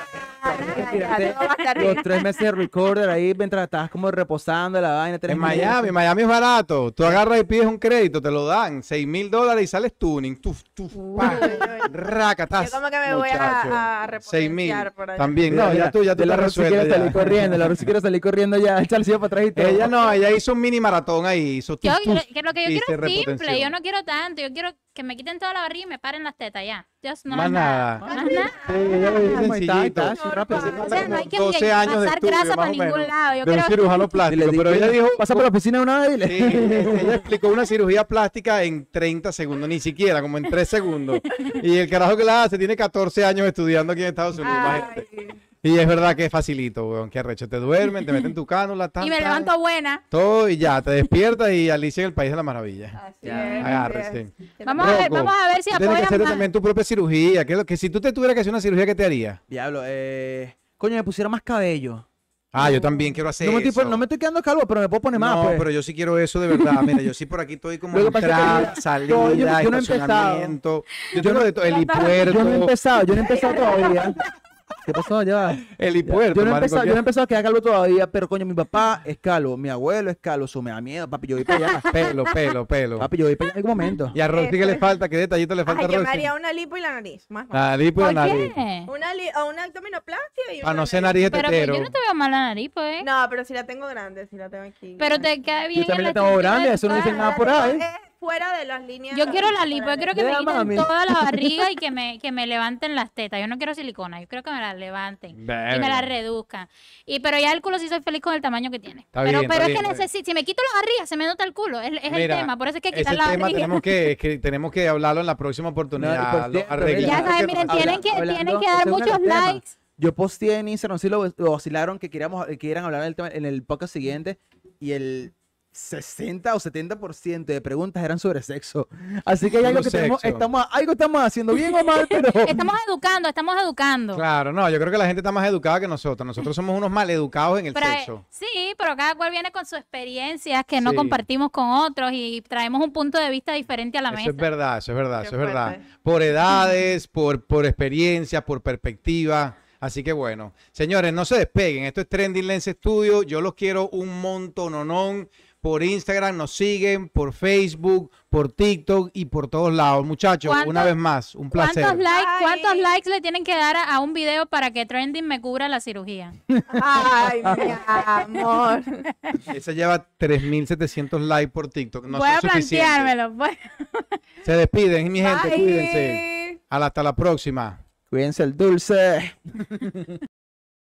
Los tres meses de recorder ahí mientras estás como reposando la vaina. En Miami, Miami es barato. Tú agarras y pides un crédito, te lo dan. 6 mil dólares y sales tuning. Tuf, tuf, racatas. Yo como que me voy a, a 6 mil. repotenciar por allá. También, no, ya tú, ya tú la estás Rosy resuelta quiere ya. salir corriendo, la Rosy quiere salir corriendo ya, (laughs) echar el silla para atrás y todo. Ella no, ella hizo un mini maratón ahí. Hizo Yo, tuf, tuf, que lo que yo quiero es simple, yo no quiero tanto, yo quiero que me quiten toda la barriga y me paren las tetas ya. Just no Más más nada. nada. Más nada. Sí, Ahí ahí sencillito. Rápido. O sea, no hay que 12 años de pasar estudio, grasa para ningún menos, lado. Yo de un cirujano plástico. le digo, Pero ella dijo, pasa por la oficina de una vez y. Sí, ella explicó una cirugía plástica en 30 segundos, ni siquiera, como en 3 segundos. Y el carajo que la hace tiene 14 años estudiando aquí en Estados Unidos. imagínate. Ay, Y es verdad que es facilito, weón. Que arrecho. Te duermen, te meten tu (laughs) cánula, tan, Y me tan, levanto buena. Todo y ya, te despiertas y Alicia en el País de la Maravilla. así Agárrese. Vamos a ver, vamos a ver si Tú tienes que hacer más. también tu propia cirugía. Que, que si tú te tuvieras que hacer una cirugía, ¿qué te haría? Diablo, eh. Coño, me pusiera más cabello. Ah, yo también quiero hacer No me, estoy, eso. no me estoy quedando calvo, pero me puedo poner más, no, pues. pero yo sí quiero eso de verdad. Mira, yo sí por aquí estoy como (laughs) entrada, yo- salida, yo- yo- yo no he estacionamiento. Yo Yo tengo no- de todo, helipuerto. Yo no he empezado, yo no he empezado (laughs) todavía. ¿Qué pasó? Ya va. Helipuerto, Yo no, he empezado, yo no he empezado a quedar calvo todavía, pero coño, mi papá es calvo, mi abuelo es calvo, eso me da miedo, papi, yo voy para allá. Pelo, pelo, pelo. papi, yo voy para allá en algún momento. ¿Y a Rosy qué le falta? ¿Qué detallito le falta Ay, a yo me Rosy? haría una lipo y la nariz. Más nada. Nariz, pues, ¿Por nariz. qué? Una, li o una abdominoplastia y Para una no ser nariz de Pero, tetero. yo no te veo mal la nariz, pues. No, pero si la tengo grande, si la tengo aquí. Pero te queda bien. Yo también la tengo grande, de eso no dice nada por ahí. Es fuera de las líneas. Yo quiero la lipo, yo quiero que me quiten mami. toda la (laughs) barriga y que me, que me levanten las tetas. Yo no quiero silicona, yo quiero que me las levanten y me las reduzcan. Y pero ya el culo sí soy feliz con el tamaño que tiene. Está pero bien, pero está es bien, que necesito, si me quito la barriga se me nota el culo, es, es el tema, por eso es que Ese quitar la tema barriga. tenemos que, (laughs) que tenemos que hablarlo en la próxima oportunidad. arreglamos. Ya saben, miren, habla- tienen que, hablando- tienen que ese dar muchos likes. Yo posteé en Instagram, sí lo, lo vacilaron que queríamos, que quieran hablar del tema en el podcast siguiente y el 60 o 70% de preguntas eran sobre sexo. Así que hay (laughs) algo que tenemos, estamos, algo estamos haciendo bien o mal, pero (laughs) Estamos educando, estamos educando. Claro, no, yo creo que la gente está más educada que nosotros. Nosotros somos unos mal educados en el Pero, eh, sexo. sí, pero cada cual viene con sus experiencias que no compartimos con otros y traemos un punto de vista diferente a la Eso mesa. es verdad, eso es verdad, Qué eso es verdad. Por edades, por, por experiencia, por perspectiva. Así que bueno, señores, no se despeguen. Esto es Trending Lens Studio. Yo los quiero un montononón. Por Instagram nos siguen, por Facebook, por TikTok y por todos lados. Muchachos, ¿Cuántos- una vez más, un placer. ¿Cuántos likes, Ay. ¿Cuántos likes le tienen que dar a, a un video para que Trending me cubra la cirugía? Ay, mi amor. (laughs) Ese lleva 3.700 likes por TikTok. No Voy a planteármelo. pues. Se despiden, mi gente, Bye. cuídense. Hasta la próxima. cuídense el dulce. (laughs)